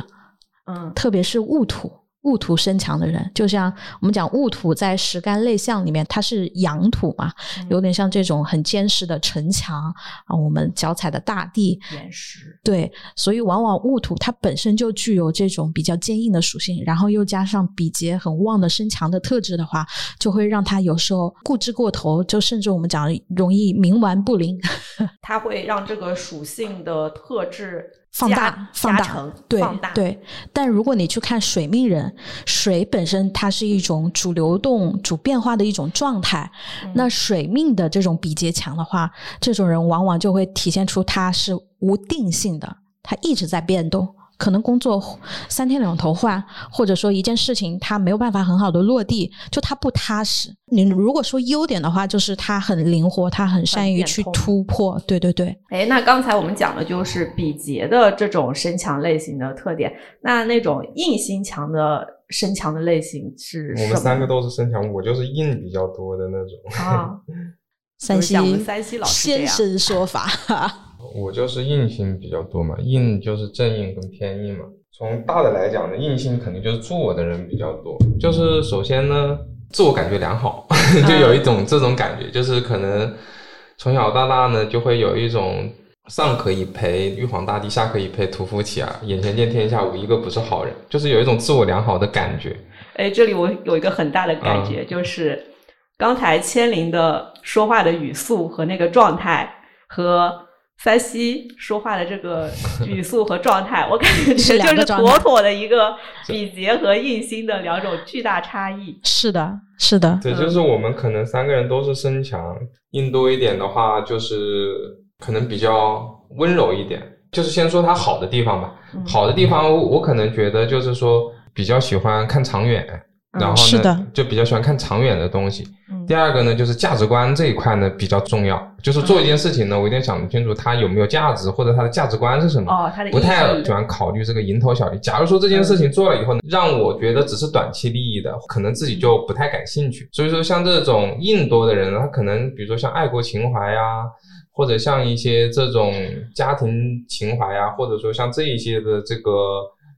嗯，特别是戊土。戊土生强的人，就像我们讲戊土在十干类象里面，它是阳土嘛，有点像这种很坚实的城墙啊，我们脚踩的大地，岩石。对，所以往往戊土它本身就具有这种比较坚硬的属性，然后又加上比劫很旺的身强的特质的话，就会让他有时候固执过头，就甚至我们讲容易冥顽不灵。它会让这个属性的特质。放大，放大，对对。但如果你去看水命人，水本身它是一种主流动、主变化的一种状态。那水命的这种比劫强的话，这种人往往就会体现出他是无定性的，他一直在变动。可能工作三天两头换，或者说一件事情他没有办法很好的落地，就他不踏实。你如果说优点的话，就是他很灵活，他很善于去突破。对对对。哎，那刚才我们讲的就是比劫的这种身强类型的特点。那那种硬心强的身强的类型是？我们三个都是身强，我就是硬比较多的那种。啊，山西山西老师先生 说法。我就是硬性比较多嘛，硬就是正硬跟偏硬嘛。从大的来讲呢，硬性肯定就是做的人比较多。就是首先呢，自我感觉良好，就有一种这种感觉，就是可能从小到大呢，就会有一种上可以陪玉皇大帝，下可以陪屠夫乞儿，眼前见天下无一个不是好人，就是有一种自我良好的感觉。哎，这里我有一个很大的感觉，就是刚才千灵的说话的语速和那个状态和。三西说话的这个语 速和状态，我感觉就是妥妥的一个比劫和印星的两种巨大差异。是的，是的。对，就是我们可能三个人都是身强，硬多一点的话，就是可能比较温柔一点。就是先说它好的地方吧，好的地方我可能觉得就是说比较喜欢看长远。然后呢，就比较喜欢看长远的东西。第二个呢，就是价值观这一块呢比较重要。就是做一件事情呢，我一定想清楚它有没有价值，或者它的价值观是什么。哦，它的不太喜欢考虑这个蝇头小利。假如说这件事情做了以后，让我觉得只是短期利益的，可能自己就不太感兴趣。所以说，像这种硬多的人呢，他可能比如说像爱国情怀呀，或者像一些这种家庭情怀呀，或者说像这一些的这个。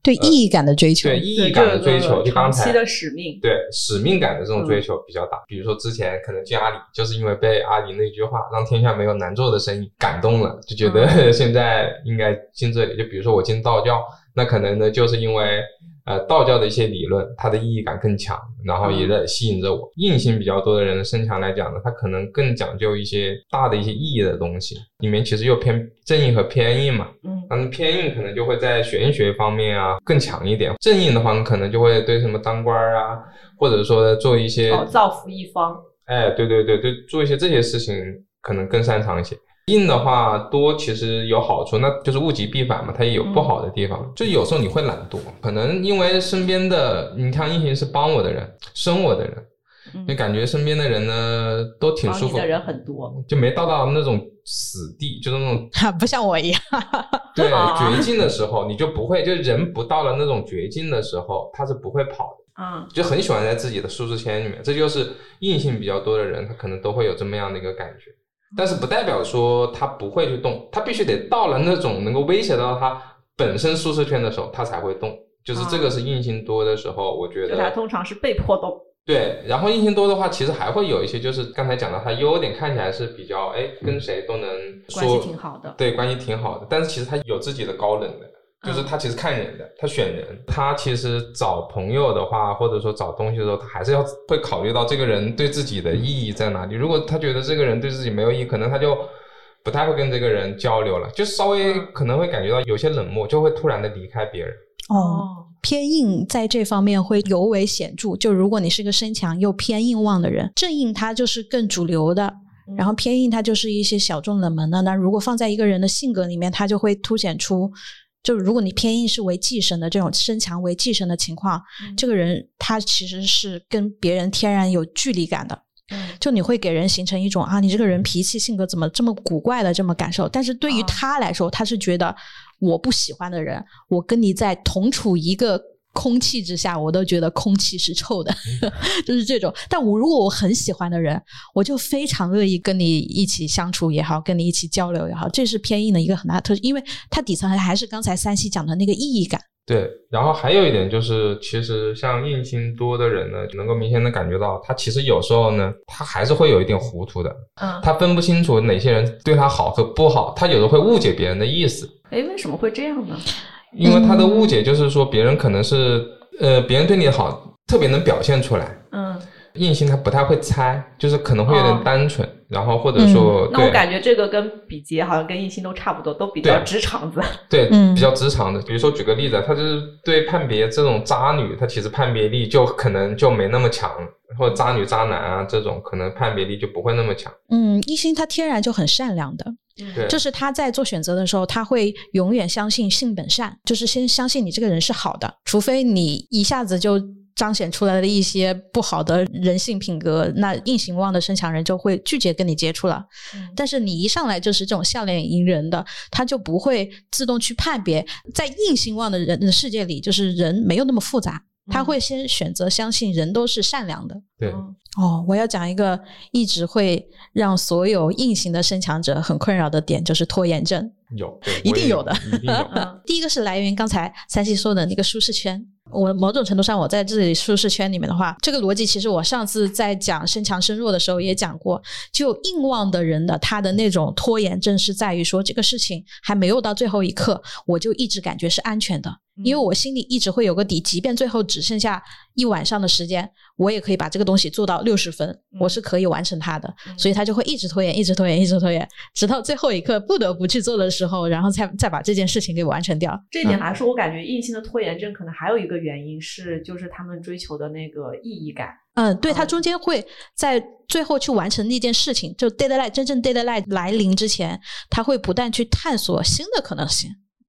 对意义感的追求，对意义感的追求，就刚才的使命，对使命感的这种追求比较大。比如说之前可能进阿里，就是因为被阿里那句话“让天下没有难做的生意”感动了，就觉得 现在应该进这里。就比如说我进道教，那可能呢就是因为。呃，道教的一些理论，它的意义感更强，然后也在吸引着我。硬性比较多的人的身强来讲呢，他可能更讲究一些大的一些意义的东西，里面其实又偏正硬和偏硬嘛。嗯，但偏硬可能就会在玄学方面啊更强一点，正硬的话可能就会对什么当官啊，或者说做一些造福一方。哎，对对对对，做一些这些事情可能更擅长一些。硬的话多其实有好处，那就是物极必反嘛，它也有不好的地方。就有时候你会懒惰，可能因为身边的你看硬性是帮我的人，生我的人，就感觉身边的人呢都挺舒服。的人很多，就没到到那种死地，就是那种 不像我一样。对，绝境的时候你就不会，就人不到了那种绝境的时候，他是不会跑的。嗯，就很喜欢在自己的舒适圈里面。这就是硬性比较多的人，他可能都会有这么样的一个感觉。但是不代表说他不会去动，他必须得到了那种能够威胁到他本身舒适圈的时候，他才会动。就是这个是硬性多的时候，我觉得。就他通常是被迫动。对，然后硬性多的话，其实还会有一些，就是刚才讲到他优点看起来是比较，哎，跟谁都能关系挺好的。对，关系挺好的，但是其实他有自己的高冷的。就是他其实看人的，他选人，他其实找朋友的话，或者说找东西的时候，他还是要会考虑到这个人对自己的意义在哪里。如果他觉得这个人对自己没有意义，可能他就不太会跟这个人交流了，就稍微可能会感觉到有些冷漠，就会突然的离开别人。哦。偏硬在这方面会尤为显著。就如果你是个身强又偏硬旺的人，正硬他就是更主流的，然后偏硬它就是一些小众冷门的。那如果放在一个人的性格里面，它就会凸显出。就如果你偏硬是为寄生的这种身强为寄生的情况，这个人他其实是跟别人天然有距离感的。就你会给人形成一种啊，你这个人脾气性格怎么这么古怪的这么感受？但是对于他来说，他是觉得我不喜欢的人，我跟你在同处一个。空气之下，我都觉得空气是臭的，就是这种。但我如果我很喜欢的人，我就非常乐意跟你一起相处也好，跟你一起交流也好。这是偏硬的一个很大的特质，因为它底层还是刚才三西讲的那个意义感。对，然后还有一点就是，其实像硬心多的人呢，能够明显的感觉到，他其实有时候呢，他还是会有一点糊涂的。嗯，他分不清楚哪些人对他好和不好，他有的会误解别人的意思。哎，为什么会这样呢？因为他的误解就是说，别人可能是，呃，别人对你好，特别能表现出来。嗯，硬性他不太会猜，就是可能会有点单纯，然后或者说，那我感觉这个跟比劫好像跟硬心都差不多，都比较直肠子。对，比较直肠的。比如说举个例子，他就是对判别这种渣女，他其实判别力就可能就没那么强，或者渣女渣男啊这种，可能判别力就不会那么强。嗯，硬心他天然就很善良的。就是他在做选择的时候，他会永远相信性本善，就是先相信你这个人是好的，除非你一下子就彰显出来的一些不好的人性品格，那硬行旺的身强人就会拒绝跟你接触了。但是你一上来就是这种笑脸迎人的，他就不会自动去判别，在硬行旺的人的世界里，就是人没有那么复杂。他会先选择相信人都是善良的。对，哦，我要讲一个一直会让所有硬性的身强者很困扰的点，就是拖延症。有，一定有的。有。第一个是来源于刚才三七说的那个舒适圈。我某种程度上，我在自己舒适圈里面的话，这个逻辑其实我上次在讲身强身弱的时候也讲过。就硬望的人的他的那种拖延症是在于说，这个事情还没有到最后一刻，我就一直感觉是安全的。因为我心里一直会有个底，即便最后只剩下一晚上的时间，我也可以把这个东西做到六十分，我是可以完成它的。所以他就会一直拖延，一直拖延，一直拖延，直到最后一刻不得不去做的时候，然后再再把这件事情给完成掉。这一点来说，我感觉硬性的拖延症可能还有一个原因是，就是他们追求的那个意义感。嗯，对他中间会在最后去完成那件事情，就 deadline 真正 deadline 来临之前，他会不断去探索新的可能性。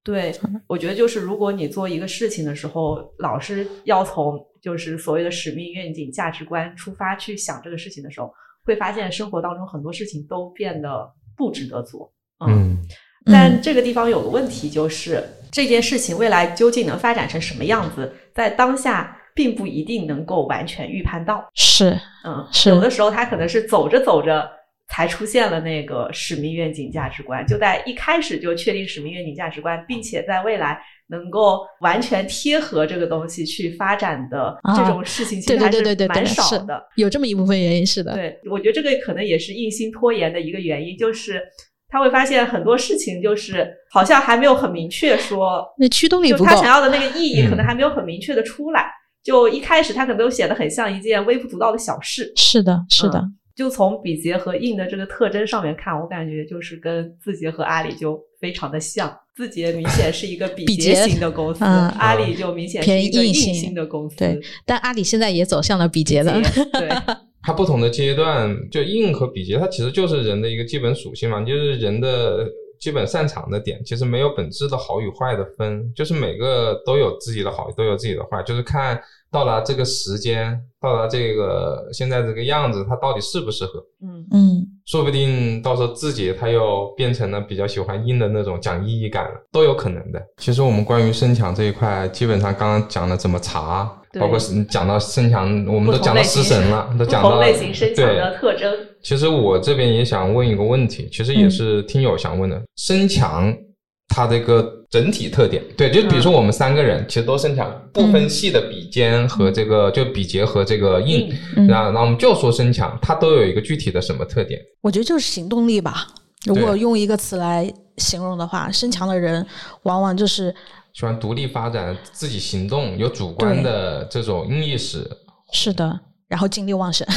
对，我觉得就是如果你做一个事情的时候，老是要从就是所谓的使命、愿景、价值观出发去想这个事情的时候，会发现生活当中很多事情都变得不值得做。嗯，但这个地方有个问题，就是这件事情未来究竟能发展成什么样子，在当下并不一定能够完全预判到。是，嗯，是有的时候他可能是走着走着。才出现了那个使命、愿景、价值观，就在一开始就确定使命、愿景、价值观，并且在未来能够完全贴合这个东西去发展的这种事情，其实还是蛮少的。有这么一部分原因是的。对，我觉得这个可能也是硬心拖延的一个原因，就是他会发现很多事情就是好像还没有很明确说，那驱动力不够，他想要的那个意义可能还没有很明确的出来。就一开始他可能都显得很像一件微不足道的小事。是的，是的。就从比劫和印的这个特征上面看，我感觉就是跟字节和阿里就非常的像。字节明显是一个比劫型的公司，阿里就明显是一个硬性的公司。对，但阿里现在也走向了比劫的。对，它不同的阶段，就硬和比劫，它其实就是人的一个基本属性嘛，就是人的基本擅长的点，其实没有本质的好与坏的分，就是每个都有自己的好，都有自己的坏，就是看。到了这个时间，到了这个现在这个样子，它到底适不适合？嗯嗯，说不定到时候自己他又变成了比较喜欢硬的那种讲意义感了，都有可能的。其实我们关于身强这一块，基本上刚刚讲了怎么查，包括讲到身强，我们都讲到失神了，都讲到类型身强的特征。其实我这边也想问一个问题，其实也是听友想问的，身强。它这个整体特点，对，就比如说我们三个人其实都身强，不分细的比肩和这个就比结和这个硬，那那我们就说身强，它都有一个具体的什么特点？我觉得就是行动力吧。如果用一个词来形容的话，身强的人往往就是喜欢独立发展，自己行动，有主观的这种意识。是的，然后精力旺盛。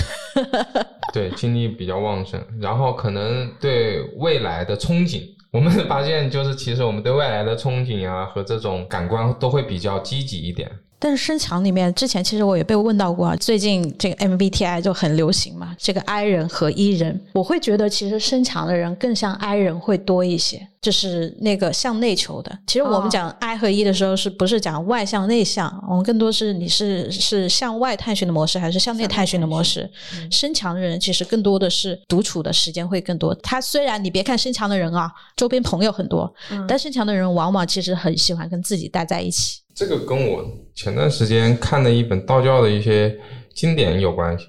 对，精力比较旺盛，然后可能对未来的憧憬。我们发现，就是其实我们对未来的憧憬啊，和这种感官都会比较积极一点。但是身强里面，之前其实我也被问到过，最近这个 MBTI 就很流行嘛，这个 I 人和 E 人，我会觉得其实身强的人更像 I 人会多一些，就是那个向内求的。其实我们讲 I 和 E 的时候，是不是讲外向内向？我们更多是你是是向外探寻的模式，还是向内探寻的模式？身强的人其实更多的是独处的时间会更多。他虽然你别看身强的人啊，周边朋友很多，但身强的人往往其实很喜欢跟自己待在一起。这个跟我前段时间看的一本道教的一些经典有关系。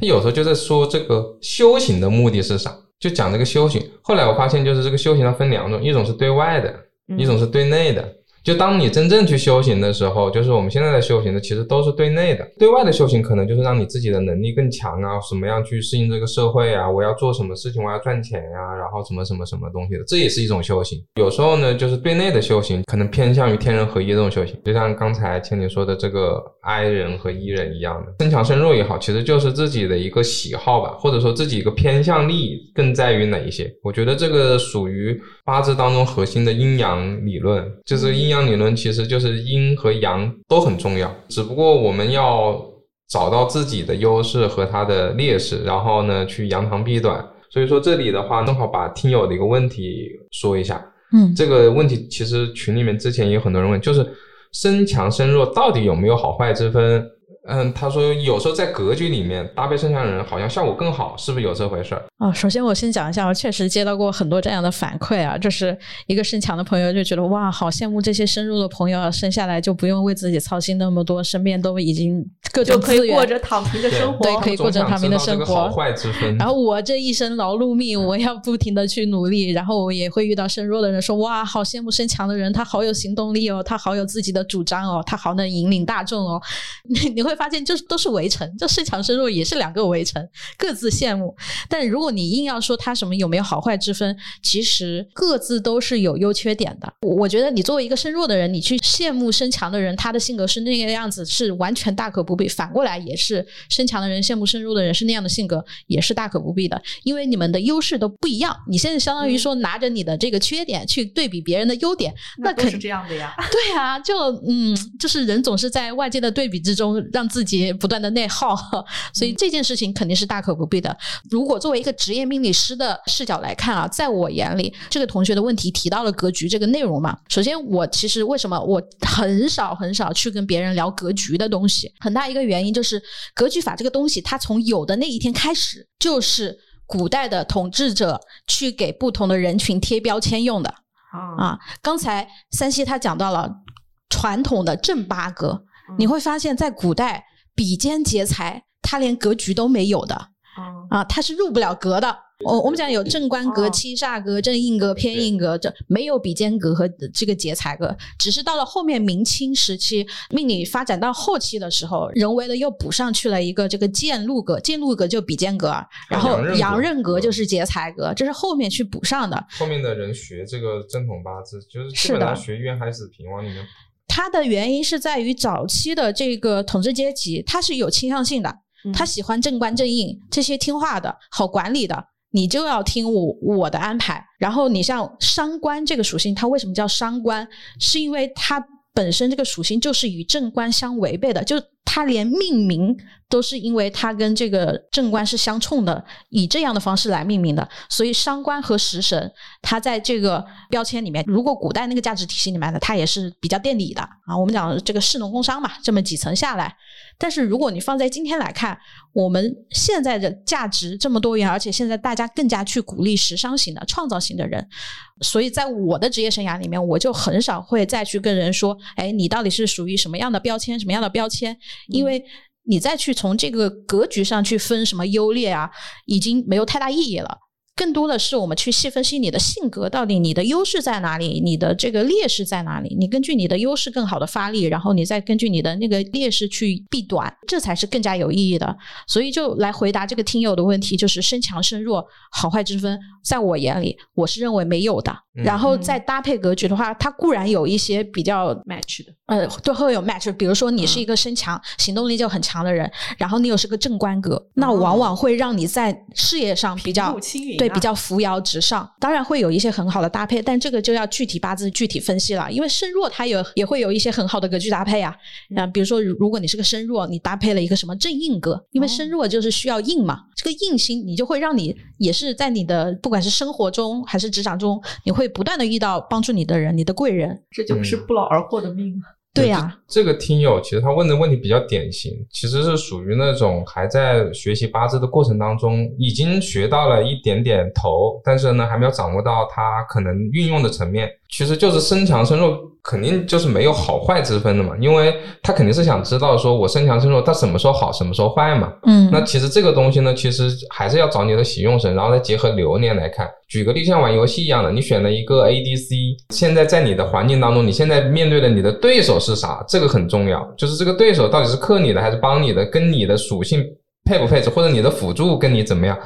他有时候就在说这个修行的目的是啥，就讲这个修行。后来我发现，就是这个修行它分两种，一种是对外的，一种是对内的。就当你真正去修行的时候，就是我们现在的修行的，其实都是对内的。对外的修行可能就是让你自己的能力更强啊，什么样去适应这个社会啊，我要做什么事情，我要赚钱呀，然后什么什么什么东西的，这也是一种修行。有时候呢，就是对内的修行，可能偏向于天人合一这种修行，就像刚才千里说的这个 I 人和 E 人一样的，身强身弱也好，其实就是自己的一个喜好吧，或者说自己一个偏向力更在于哪一些？我觉得这个属于八字当中核心的阴阳理论，就是阴阳。理论其实就是阴和阳都很重要，只不过我们要找到自己的优势和它的劣势，然后呢去扬长避短。所以说这里的话，正好把听友的一个问题说一下。嗯，这个问题其实群里面之前也有很多人问，就是身强身弱到底有没有好坏之分？嗯，他说有时候在格局里面搭配身强人好像效果更好，是不是有这回事儿？啊，首先我先讲一下，我确实接到过很多这样的反馈啊，就是一个身强的朋友就觉得哇，好羡慕这些身弱的朋友，生下来就不用为自己操心那么多，身边都已经各种可以过着躺平的生活，对，可以过着躺平的生活。好坏之分。然后我这一生劳碌命，我要不停的去努力，然后我也会遇到身弱的人说哇，好羡慕身强的人，他好有行动力哦，他好有自己的主张哦，他好能引领大众哦。你 你会发现，就是都是。围城，这身强身弱也是两个围城，各自羡慕。但如果你硬要说他什么有没有好坏之分，其实各自都是有优缺点的。我觉得你作为一个身弱的人，你去羡慕身强的人，他的性格是那个样子，是完全大可不必。反过来也是，身强的人羡慕身弱的人是那样的性格，也是大可不必的。因为你们的优势都不一样。你现在相当于说拿着你的这个缺点去对比别人的优点，那肯是这样的呀。对啊，就嗯，就是人总是在外界的对比之中，让自己不断的。内耗，所以这件事情肯定是大可不必的。如果作为一个职业命理师的视角来看啊，在我眼里，这个同学的问题提到了格局这个内容嘛。首先，我其实为什么我很少很少去跟别人聊格局的东西，很大一个原因就是格局法这个东西，它从有的那一天开始，就是古代的统治者去给不同的人群贴标签用的啊。刚才三西他讲到了传统的正八格，你会发现在古代。比肩劫财，他连格局都没有的啊，他是入不了格的。我我们讲有正官格、七煞格、正印格、偏印格，这没有比肩格和这个劫财格。只是到了后面明清时期，命理发展到后期的时候，人为的又补上去了一个这个剑禄格，见禄格就比肩格，然后阳刃格就是劫财格，这是后面去补上的。后面的人学这个正统八字，就是基本上学渊海子平往里面。它的原因是在于早期的这个统治阶级，它是有倾向性的，他喜欢正官正印这些听话的好管理的，你就要听我我的安排。然后你像商官这个属性，它为什么叫商官？是因为它本身这个属性就是与正官相违背的，就。它连命名都是因为它跟这个正官是相冲的，以这样的方式来命名的。所以伤官和食神，它在这个标签里面，如果古代那个价值体系里面的，它也是比较垫底的啊。我们讲这个士农工商嘛，这么几层下来。但是如果你放在今天来看，我们现在的价值这么多元，而且现在大家更加去鼓励时尚型的、创造型的人，所以在我的职业生涯里面，我就很少会再去跟人说：“哎，你到底是属于什么样的标签？什么样的标签？”因为你再去从这个格局上去分什么优劣啊，已经没有太大意义了。更多的是我们去细分析你的性格，到底你的优势在哪里，你的这个劣势在哪里？你根据你的优势更好的发力，然后你再根据你的那个劣势去避短，这才是更加有意义的。所以就来回答这个听友的问题，就是身强身弱好坏之分，在我眼里，我是认为没有的。然后再搭配格局的话，它固然有一些比较 match 的，呃，都会有 match。比如说你是一个身强、行动力就很强的人，然后你又是个正官格，那往往会让你在事业上比较轻对。对，比较扶摇直上。当然会有一些很好的搭配，但这个就要具体八字具体分析了。因为身弱它有也会有一些很好的格局搭配啊。那比如说，如果你是个身弱，你搭配了一个什么正印格，因为身弱就是需要印嘛，这个印星你就会让你也是在你的不管是生活中还是职场中，你会不断的遇到帮助你的人，你的贵人，这就是不劳而获的命啊。对呀，这个听友其实他问的问题比较典型，其实是属于那种还在学习八字的过程当中，已经学到了一点点头，但是呢还没有掌握到他可能运用的层面。其实就是身强身弱，肯定就是没有好坏之分的嘛，因为他肯定是想知道说我身强身弱，他什么时候好，什么时候坏嘛。嗯，那其实这个东西呢，其实还是要找你的喜用神，然后再结合流年来看。举个例，像玩游戏一样的，你选了一个 ADC，现在在你的环境当中，你现在面对的你的对手是啥？这个很重要，就是这个对手到底是克你的还是帮你的，跟你的属性配不配置，或者你的辅助跟你怎么样？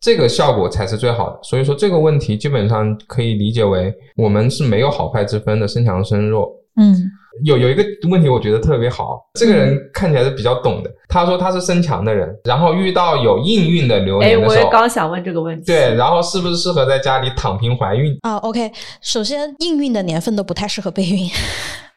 这个效果才是最好的，所以说这个问题基本上可以理解为我们是没有好坏之分的，身强身弱。嗯，有有一个问题我觉得特别好，这个人看起来是比较懂的。他说他是身强的人，然后遇到有应运的流年的时候，我也刚想问这个问题。对，然后是不是适合在家里躺平怀孕？啊，OK，首先应运的年份都不太适合备孕。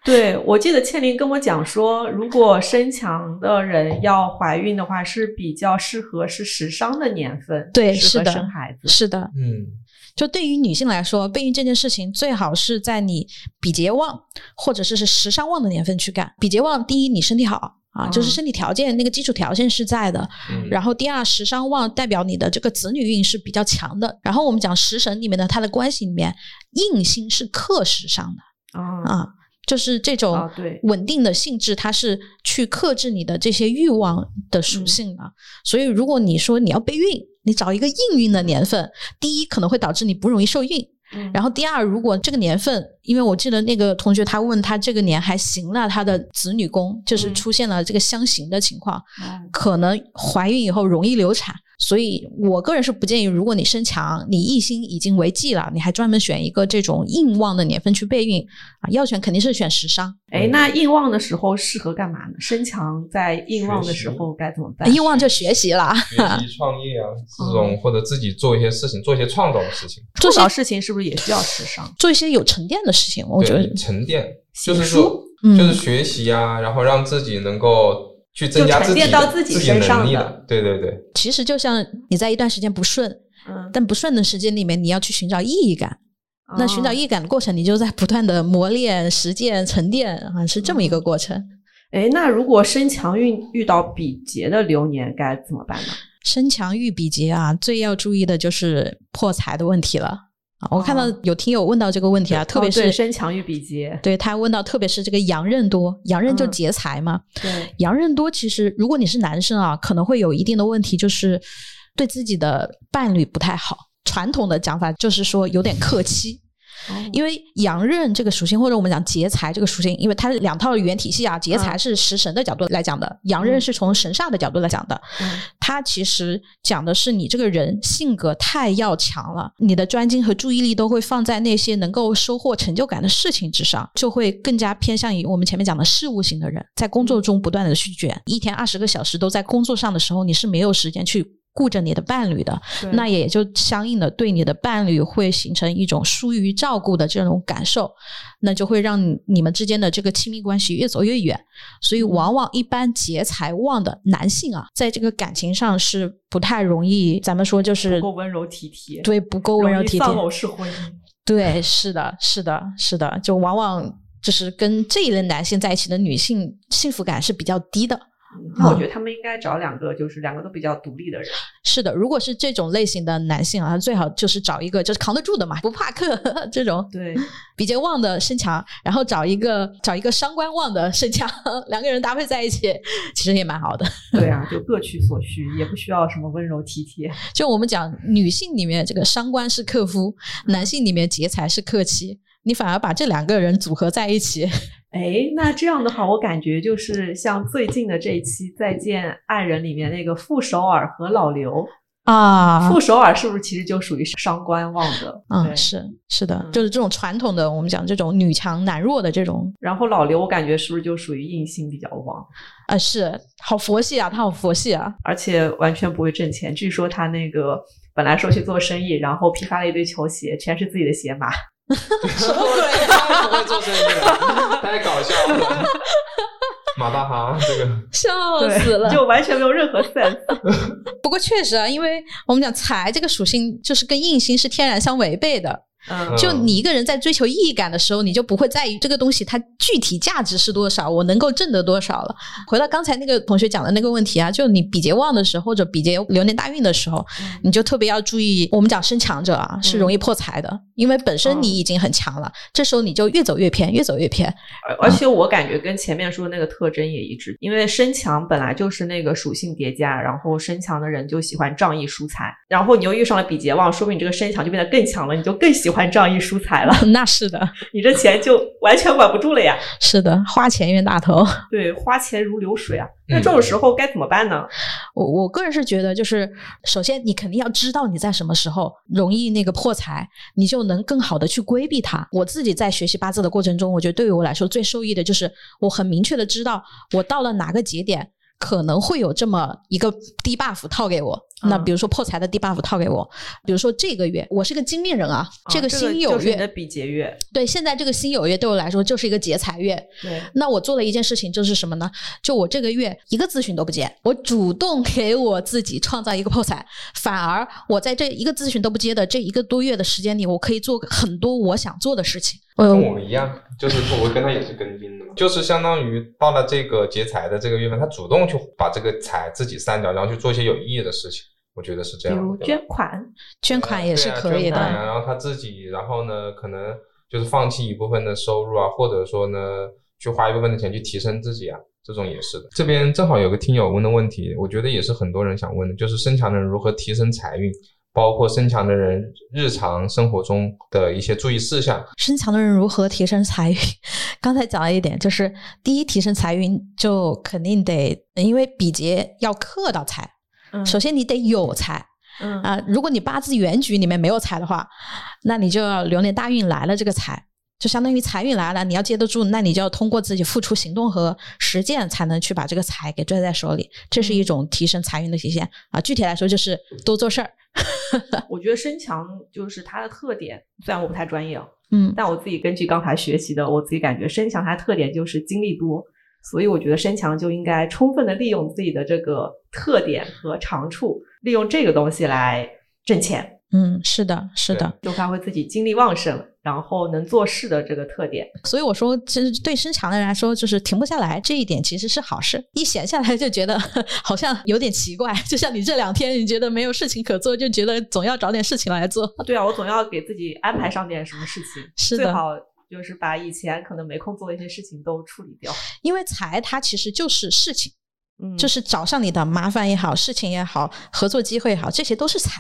对，我记得倩玲跟我讲说，如果身强的人要怀孕的话，是比较适合是时伤的年份，对，适合生孩子，是的，嗯，就对于女性来说，备孕这件事情最好是在你比劫旺或者是是时伤旺的年份去干。比劫旺，第一你身体好啊，就是身体条件那个基础条件是在的，然后第二时伤旺代表你的这个子女运是比较强的。然后我们讲食神里面的它的关系里面，印星是克时伤的啊。就是这种稳定的性质，它是去克制你的这些欲望的属性的。所以，如果你说你要备孕，你找一个应孕的年份，第一可能会导致你不容易受孕。然后，第二，如果这个年份，因为我记得那个同学他问他这个年还行了，他的子女宫就是出现了这个相刑的情况，可能怀孕以后容易流产。所以我个人是不建议，如果你身强，你一心已经为忌了，你还专门选一个这种硬旺的年份去备孕啊？要选肯定是选时伤。哎，那硬旺的时候适合干嘛呢？身强在硬旺的时候该怎么办？硬旺就学习了，学习创业啊，这种或者自己做一些事情，做一些创造的事情。做小事情是不是也需要时伤？做一些有沉淀的事情，我觉得沉淀就是说，就是学习啊，然后让自己能够。去增加自己自己能力的，对对对。其实就像你在一段时间不顺，嗯，但不顺的时间里面，你要去寻找意义感。那寻找意义感的过程，你就在不断的磨练、实践、沉淀啊，是这么一个过程。哎，那如果身强遇遇到比劫的流年该怎么办呢？身强遇比劫啊，最要注意的就是破财的问题了。我看到有听友问到这个问题啊，特别是身强于比劫，对他问到特别是这个阳刃多，阳刃就劫财嘛。对，阳刃多，其实如果你是男生啊，可能会有一定的问题，就是对自己的伴侣不太好。传统的讲法就是说有点克妻。因为阳刃这个属性，或者我们讲劫财这个属性，因为它是两套语言体系啊。劫财是食神的角度来讲的，阳刃是从神煞的角度来讲的。它其实讲的是你这个人性格太要强了，你的专精和注意力都会放在那些能够收获成就感的事情之上，就会更加偏向于我们前面讲的事务型的人，在工作中不断的去卷，一天二十个小时都在工作上的时候，你是没有时间去。顾着你的伴侣的，那也就相应的对你的伴侣会形成一种疏于照顾的这种感受，那就会让你们之间的这个亲密关系越走越远。所以，往往一般劫财旺的男性啊，在这个感情上是不太容易，咱们说就是不够温柔体贴，对，不够温柔体贴，丧偶式婚姻。对，是的，是的，是的，就往往就是跟这一类男性在一起的女性幸福感是比较低的。那我觉得他们应该找两个，就是两个都比较独立的人。是的，如果是这种类型的男性啊，最好就是找一个就是扛得住的嘛，不怕克 这种。对，比较旺的身强，然后找一个找一个伤官旺的身强，两个人搭配在一起，其实也蛮好的。对啊，就各取所需，也不需要什么温柔体贴。就我们讲，女性里面这个伤官是克夫，男性里面劫财是克妻，你反而把这两个人组合在一起。哎，那这样的话，我感觉就是像最近的这一期《再见爱人》里面那个傅首尔和老刘，啊，傅首尔是不是其实就属于伤官旺的？嗯，对是是的，嗯就是这种传统的我们讲这种女强男弱的这种，然后老刘，我感觉是不是就属于印星比较旺，啊，是好佛系啊，他好佛系啊，而且完全不会挣钱。据说他那个本来说去做生意，然后批发了一堆球鞋，全是自己的鞋码。什么鬼？太不会做生意了，太搞笑了。马大哈，这个笑对死了。就完全没有任何 sense。不过确实啊，因为我们讲财这个属性就是跟印星是天然相违背的。嗯就你一个人在追求意义感的时候，你就不会在意这个东西它具体价值是多少，我能够挣得多少了。回到刚才那个同学讲的那个问题啊，就你比劫旺的时候或者比劫流年大运的时候，你就特别要注意，我们讲身强者啊是容易破财的，因为本身你已经很强了，这时候你就越走越偏，越走越偏。而而且我感觉跟前面说的那个特征也一致，因为身强本来就是那个属性叠加，然后身强的人就喜欢仗义疏财，然后你又遇上了比劫旺，说明你这个身强就变得更强了，你就更喜欢仗义疏财了，那是的，你这钱就完全管不住了呀。是的，花钱冤大头。对，花钱如流水啊。那这种时候该怎么办呢？我我个人是觉得，就是首先你肯定要知道你在什么时候容易那个破财，你就能更好的去规避它。我自己在学习八字的过程中，我觉得对于我来说最受益的就是我很明确的知道我到了哪个节点可能会有这么一个低 buff 套给我。那嗯比如说破财的低 buff 套给我，比如说这个月我是个金命人啊，这个啊辛酉月，的比劫月，对，现在这个辛酉月对我来说就是一个劫财月。对，那我做了一件事情，就是什么呢？就我这个月一个咨询都不接，我主动给我自己创造一个破财，反而我在这一个咨询都不接的这一个多月的时间里，我可以做很多我想做的事情。呃跟，我们一样，就是我跟他也是跟进的嘛，就是相当于到了这个劫财的这个月份，他主动去把这个财自己删掉，然后去做一些有意义的事情。我觉得是这样比如样。捐款，捐款也是可以的。然后他自己，然后呢，可能就是放弃一部分的收入啊，或者说呢，去花一部分的钱去提升自己啊，这种也是的。这边正好有个听友问的问题，我觉得也是很多人想问的，就是身强的人如何提升财运，包括身强的人日常生活中的一些注意事项。身强的人如何提升财运？刚才讲了一点，就是第一，提升财运就肯定得，因为比劫要克到财，嗯首先你得有财。嗯啊、如果你八字原局里面没有财的话，那你就要流年大运来了，这个财就相当于财运来了，你要接得住，那你就要通过自己付出行动和实践，才能去把这个财给拽在手里，这是一种提升财运的体现。啊。具体来说就是多做事儿，我觉得身强就是它的特点，虽然我不太专业啊，嗯，但我自己根据刚才学习的，我自己感觉身强它的特点就是精力多，所以我觉得身强就应该充分的利用自己的这个特点和长处，利用这个东西来挣钱，嗯，是的，是的。就发挥自己精力旺盛，然后能做事的这个特点。所以我说，其实对身强的人来说，就是停不下来这一点其实是好事。一闲下来就觉得 好像有点奇怪，就像你这两天你觉得没有事情可做，就觉得总要找点事情来做。对啊，我总要给自己安排上点什么事情，是的最好就是把以前可能没空做的一些事情都处理掉。因为财它其实就是事情。嗯，就是找上你的麻烦也好，事情也好，合作机会也好，这些都是财。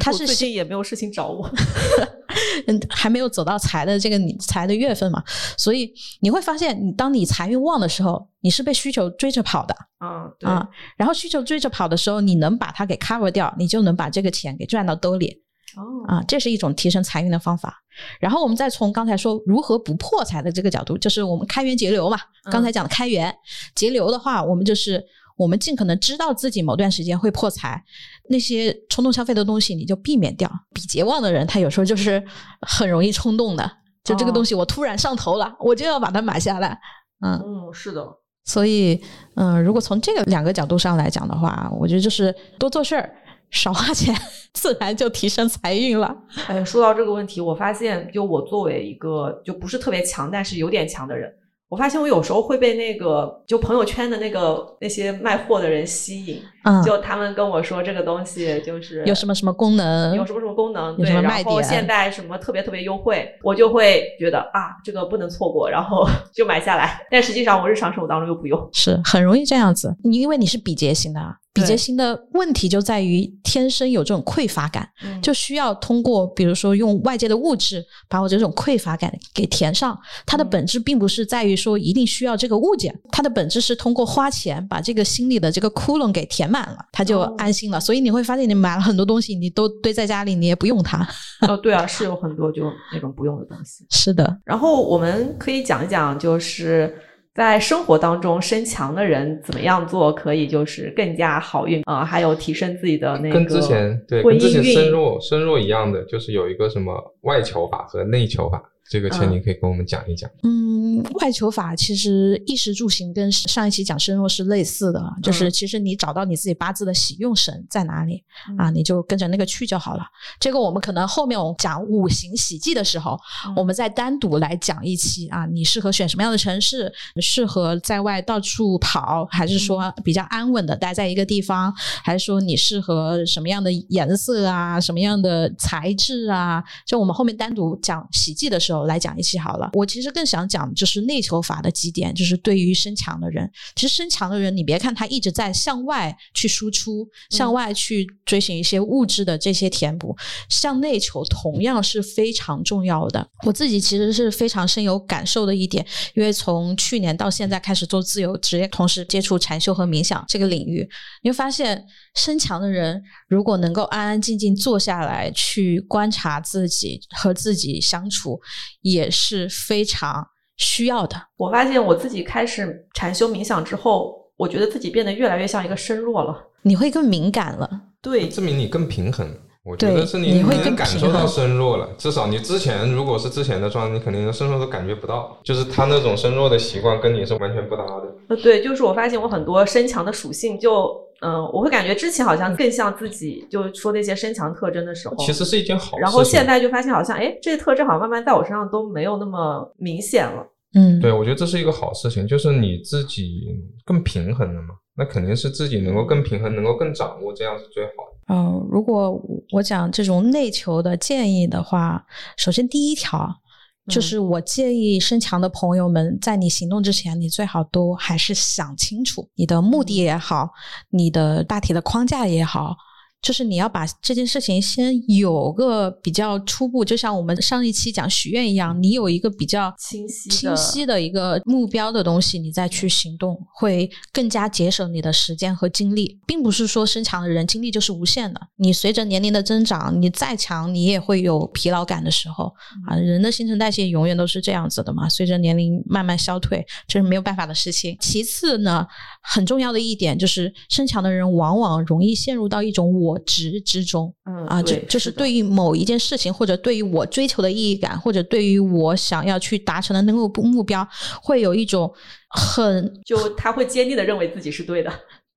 可是最近也没有事情找我。嗯，还没有走到财的这个你财的月份嘛，所以你会发现，你当你财运旺的时候，你是被需求追着跑的嗯，对，啊。然后需求追着跑的时候，你能把它给 cover 掉，你就能把这个钱给赚到兜里哦，啊。这是一种提升财运的方法。然后我们再从刚才说如何不破财的这个角度，就是我们开源节流嘛。刚才讲的开源节流的话，我们就是我们尽可能知道自己某段时间会破财，那些冲动消费的东西你就避免掉。比劫旺的人，他有时候就是很容易冲动的，就这个哦东西我突然上头了，我就要把它买下来。嗯，嗯，是的，所以嗯、如果从这个两个角度上来讲的话，我觉得就是多做事儿，少花钱，自然就提升财运了。哎，说到这个问题，我发现，就我作为一个就不是特别强，但是有点强的人，我发现我有时候会被那个就朋友圈的那个那些卖货的人吸引，嗯，就他们跟我说这个东西就是有什么什么功能？有什么什么功能，对，然后现在什么特别特别优惠，我就会觉得啊，这个不能错过，然后 就买下来。但实际上我日常生活当中又不用。是很容易这样子，你因为你是比劫型的啊，比劫星的问题就在于天生有这种匮乏感，嗯就需要通过比如说用外界的物质把我这种匮乏感给填上。它的嗯本质并不是在于说一定需要这个物件，它的本质是通过花钱把这个心里的这个窟窿给填满了，他就哦安心了。所以你会发现，你买了很多东西，你都堆在家里，你也不用它。哦，对啊，是有很多就那种不用的东西。是的，然后我们可以讲一讲，就是在生活当中身强的人怎么样做可以就是更加好运啊、还有提升自己的那个跟之前对婚跟之前姻运身弱身弱一样的，就是有一个什么外求法和内求法，这个钱你可以跟我们讲一讲。嗯，外求法其实衣食住行跟上一期讲身弱是类似的，就是嗯其实你找到你自己八字的喜用神在哪里、嗯啊，你就跟着那个去就好了。这个我们可能后面我们讲五行喜忌的时候，嗯我们再单独来讲一期啊，你适合选什么样的城市，适合在外到处跑，还是说嗯比较安稳的待在一个地方，还是说你适合什么样的颜色啊，什么样的材质啊？就我们后面单独讲喜忌的时候来讲一期好了。我其实更想讲就是内求法的几点，就是对于身强的人，其实身强的人，你别看他一直在向外去输出，向外去追寻一些物质的这些填补，向内求同样是非常重要的。我自己其实是非常深有感受的一点，因为从去年到现在开始做自由职业，同时接触禅修和冥想这个领域，你会发现身强的人如果能够安安静静坐下来去观察自己和自己相处，也是非常需要的。我发现我自己开始禅修冥想之后，我觉得自己变得越来越像一个身弱了。你会更敏感了，对，证明你更平衡。我觉得是你你会感受到身弱了，至少你之前如果是之前的状态，你肯定身弱都感觉不到，就是他那种身弱的习惯跟你是完全不搭的。呃，对，就是我发现我很多身强的属性就，嗯、我会感觉之前好像更像自己，就说那些身强特征的时候，其实是一件好事。然后现在就发现好像，哎，这些特征好像慢慢在我身上都没有那么明显了。嗯，对，我觉得这是一个好事情，就是你自己更平衡了嘛，那肯定是自己能够更平衡，能够更掌握，这样是最好的。嗯，如果我讲这种内求的建议的话，首先第一条就嗯是我建议身强的朋友们，在你行动之前，你最好都还是想清楚你的目的也好，你的大体的框架也好。就是你要把这件事情先有个比较初步，就像我们上一期讲许愿一样，你有一个比较清晰清晰的一个目标的东西，你再去行动，会更加节省你的时间和精力。并不是说身强的人精力就是无限的，你随着年龄的增长，你再强，你也会有疲劳感的时候啊。人的新陈代谢永远都是这样子的嘛，随着年龄慢慢消退，这是没有办法的事情。其次呢，很重要的一点就是，身强的人往往容易陷入到一种我执之中。嗯啊，就就是对于某一件事情，或者对于我追求的意义感，或者对于我想要去达成的那个目标，会有一种很就他会坚定的认为自己是对的。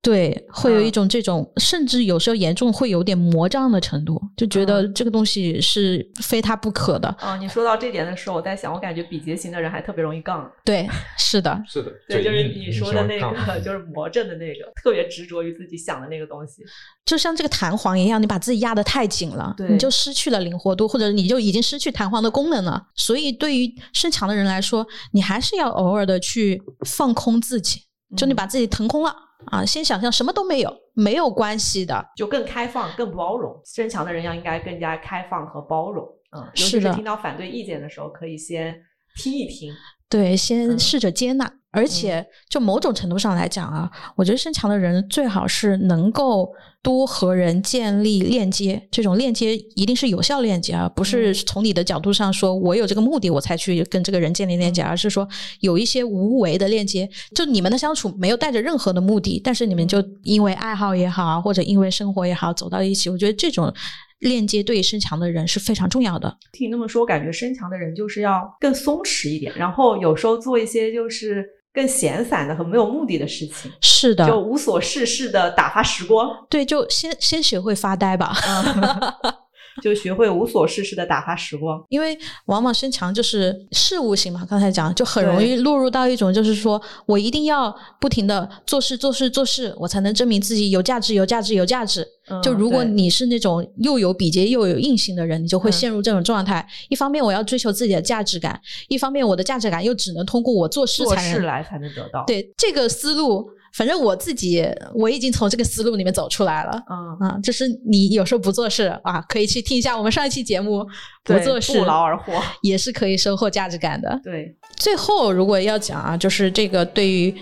对，会有一嗯种这种，甚至有时候严重会有点魔障的程度，就觉得嗯这个东西是非他不可的。啊，你说到这点的时候，我在想，我感觉比劫型的人还特别容易杠。对，是的，是的，对，就是你说的那个，就是魔怔的那个，特别执着于自己想的那个东西。就像这个弹簧一样，你把自己压得太紧了，你就失去了灵活度，或者你就已经失去弹簧的功能了。所以，对于身强的人来说，你还是要偶尔的去放空自己，就你嗯把自己腾空了。啊，先想象什么都没有，没有关系的。就更开放、更包容。身强的人要应该更加开放和包容。嗯，尤其是听到反对意见的时候，可以先听一听。对，先嗯。试着接纳，而且就某种程度上来讲啊，我觉得身强的人最好是能够多和人建立链接，这种链接一定是有效链接啊，不是从你的角度上说我有这个目的我才去跟这个人建立链接，而是说有一些无为的链接，就你们的相处没有带着任何的目的，但是你们就因为爱好也好啊，或者因为生活也好走到一起，我觉得这种链接对于身强的人是非常重要的。听你那么说，我感觉身强的人就是要更松弛一点，然后有时候做一些就是更闲散的和没有目的的事情，是的，就无所事事的打发时光。对，就先先学会发呆吧。嗯，就学会无所事事的打发时光。因为往往身强就是事务型嘛，刚才讲就很容易落入到一种就是说我一定要不停的做事做事做事，我才能证明自己有价值有价值有价值。嗯就如果你是那种又有比劫又有硬性的人，你就会嗯陷入这种状态。一方面我要追求自己的价值感，一方面我的价值感又只能通过我做事做才能事来才能得到。，对这个思路反正我自己我已经从这个思路里面走出来了。嗯，啊，就是你有时候不做事啊，可以去听一下我们上一期节目，不做事不劳而获。也是可以收获价值感的。对，最后，如果要讲啊，就是这个对于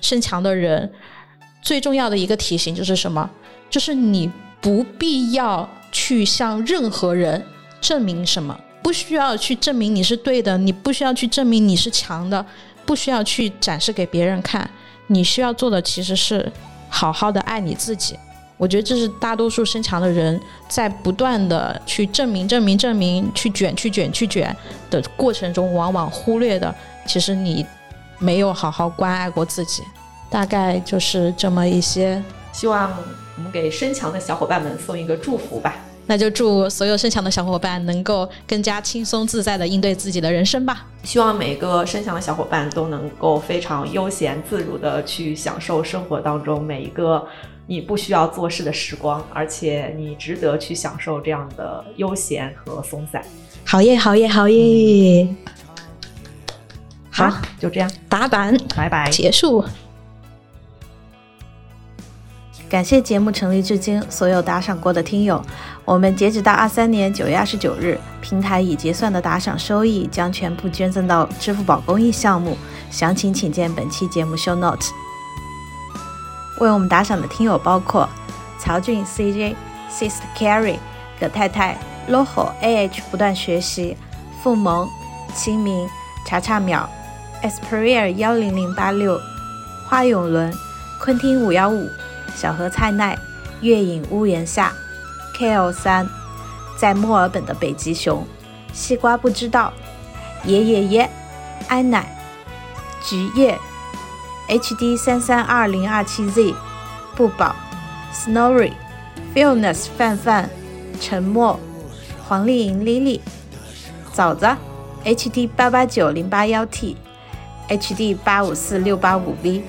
身强的人最重要的一个提醒就是什么？就是你不必要去向任何人证明什么，不需要去证明你是对的，你不需要去证明你是强的，不需要去展示给别人看。你需要做的其实是好好的爱你自己。我觉得这是大多数身强的人在不断的去证明、证明、证明、去卷、去卷、去卷的过程中，往往忽略的，其实你没有好好关爱过自己。大概就是这么一些，希望我们给身强的小伙伴们送一个祝福吧。那就祝所有身强的小伙伴能够更加轻松自在的应对自己的人生吧。希望每个身强的小伙伴都能够非常悠闲自如的去享受生活当中每一个你不需要做事的时光，而且你值得去享受这样的悠闲和松散。好耶，好耶，好耶！好，就这样，打板拜拜。结束。感谢节目成立至今所有打赏过的听友。我们截止到二三年九月二十九日，平台已结算的打赏收益将全部捐赠到支付宝公益项目，详情请见本期节目 show note。为我们打赏的听友包括曹俊、CJ、Sister Carrie、葛太太、loho、AH 不断学习、付萌、清明、查查淼、Esperia 幺零零八六、花永伦、昆汀五幺五。小何菜奈、月影屋檐下、KL 三，在墨尔本的北极熊、西瓜不知道、爷爷爷、安奶、橘叶、HD 三三二零二七 Z、不保、Snowy、Feelness 范范、沉默、黄丽莹 Lily、枣子、HD 八八九零八幺 T、HD 八五四六八五 V、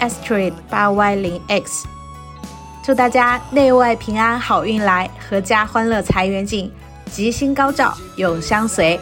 Asteroid 八 Y 零 X。祝大家内外平安，好运来，阖家欢乐，财源进，吉星高照，永相随。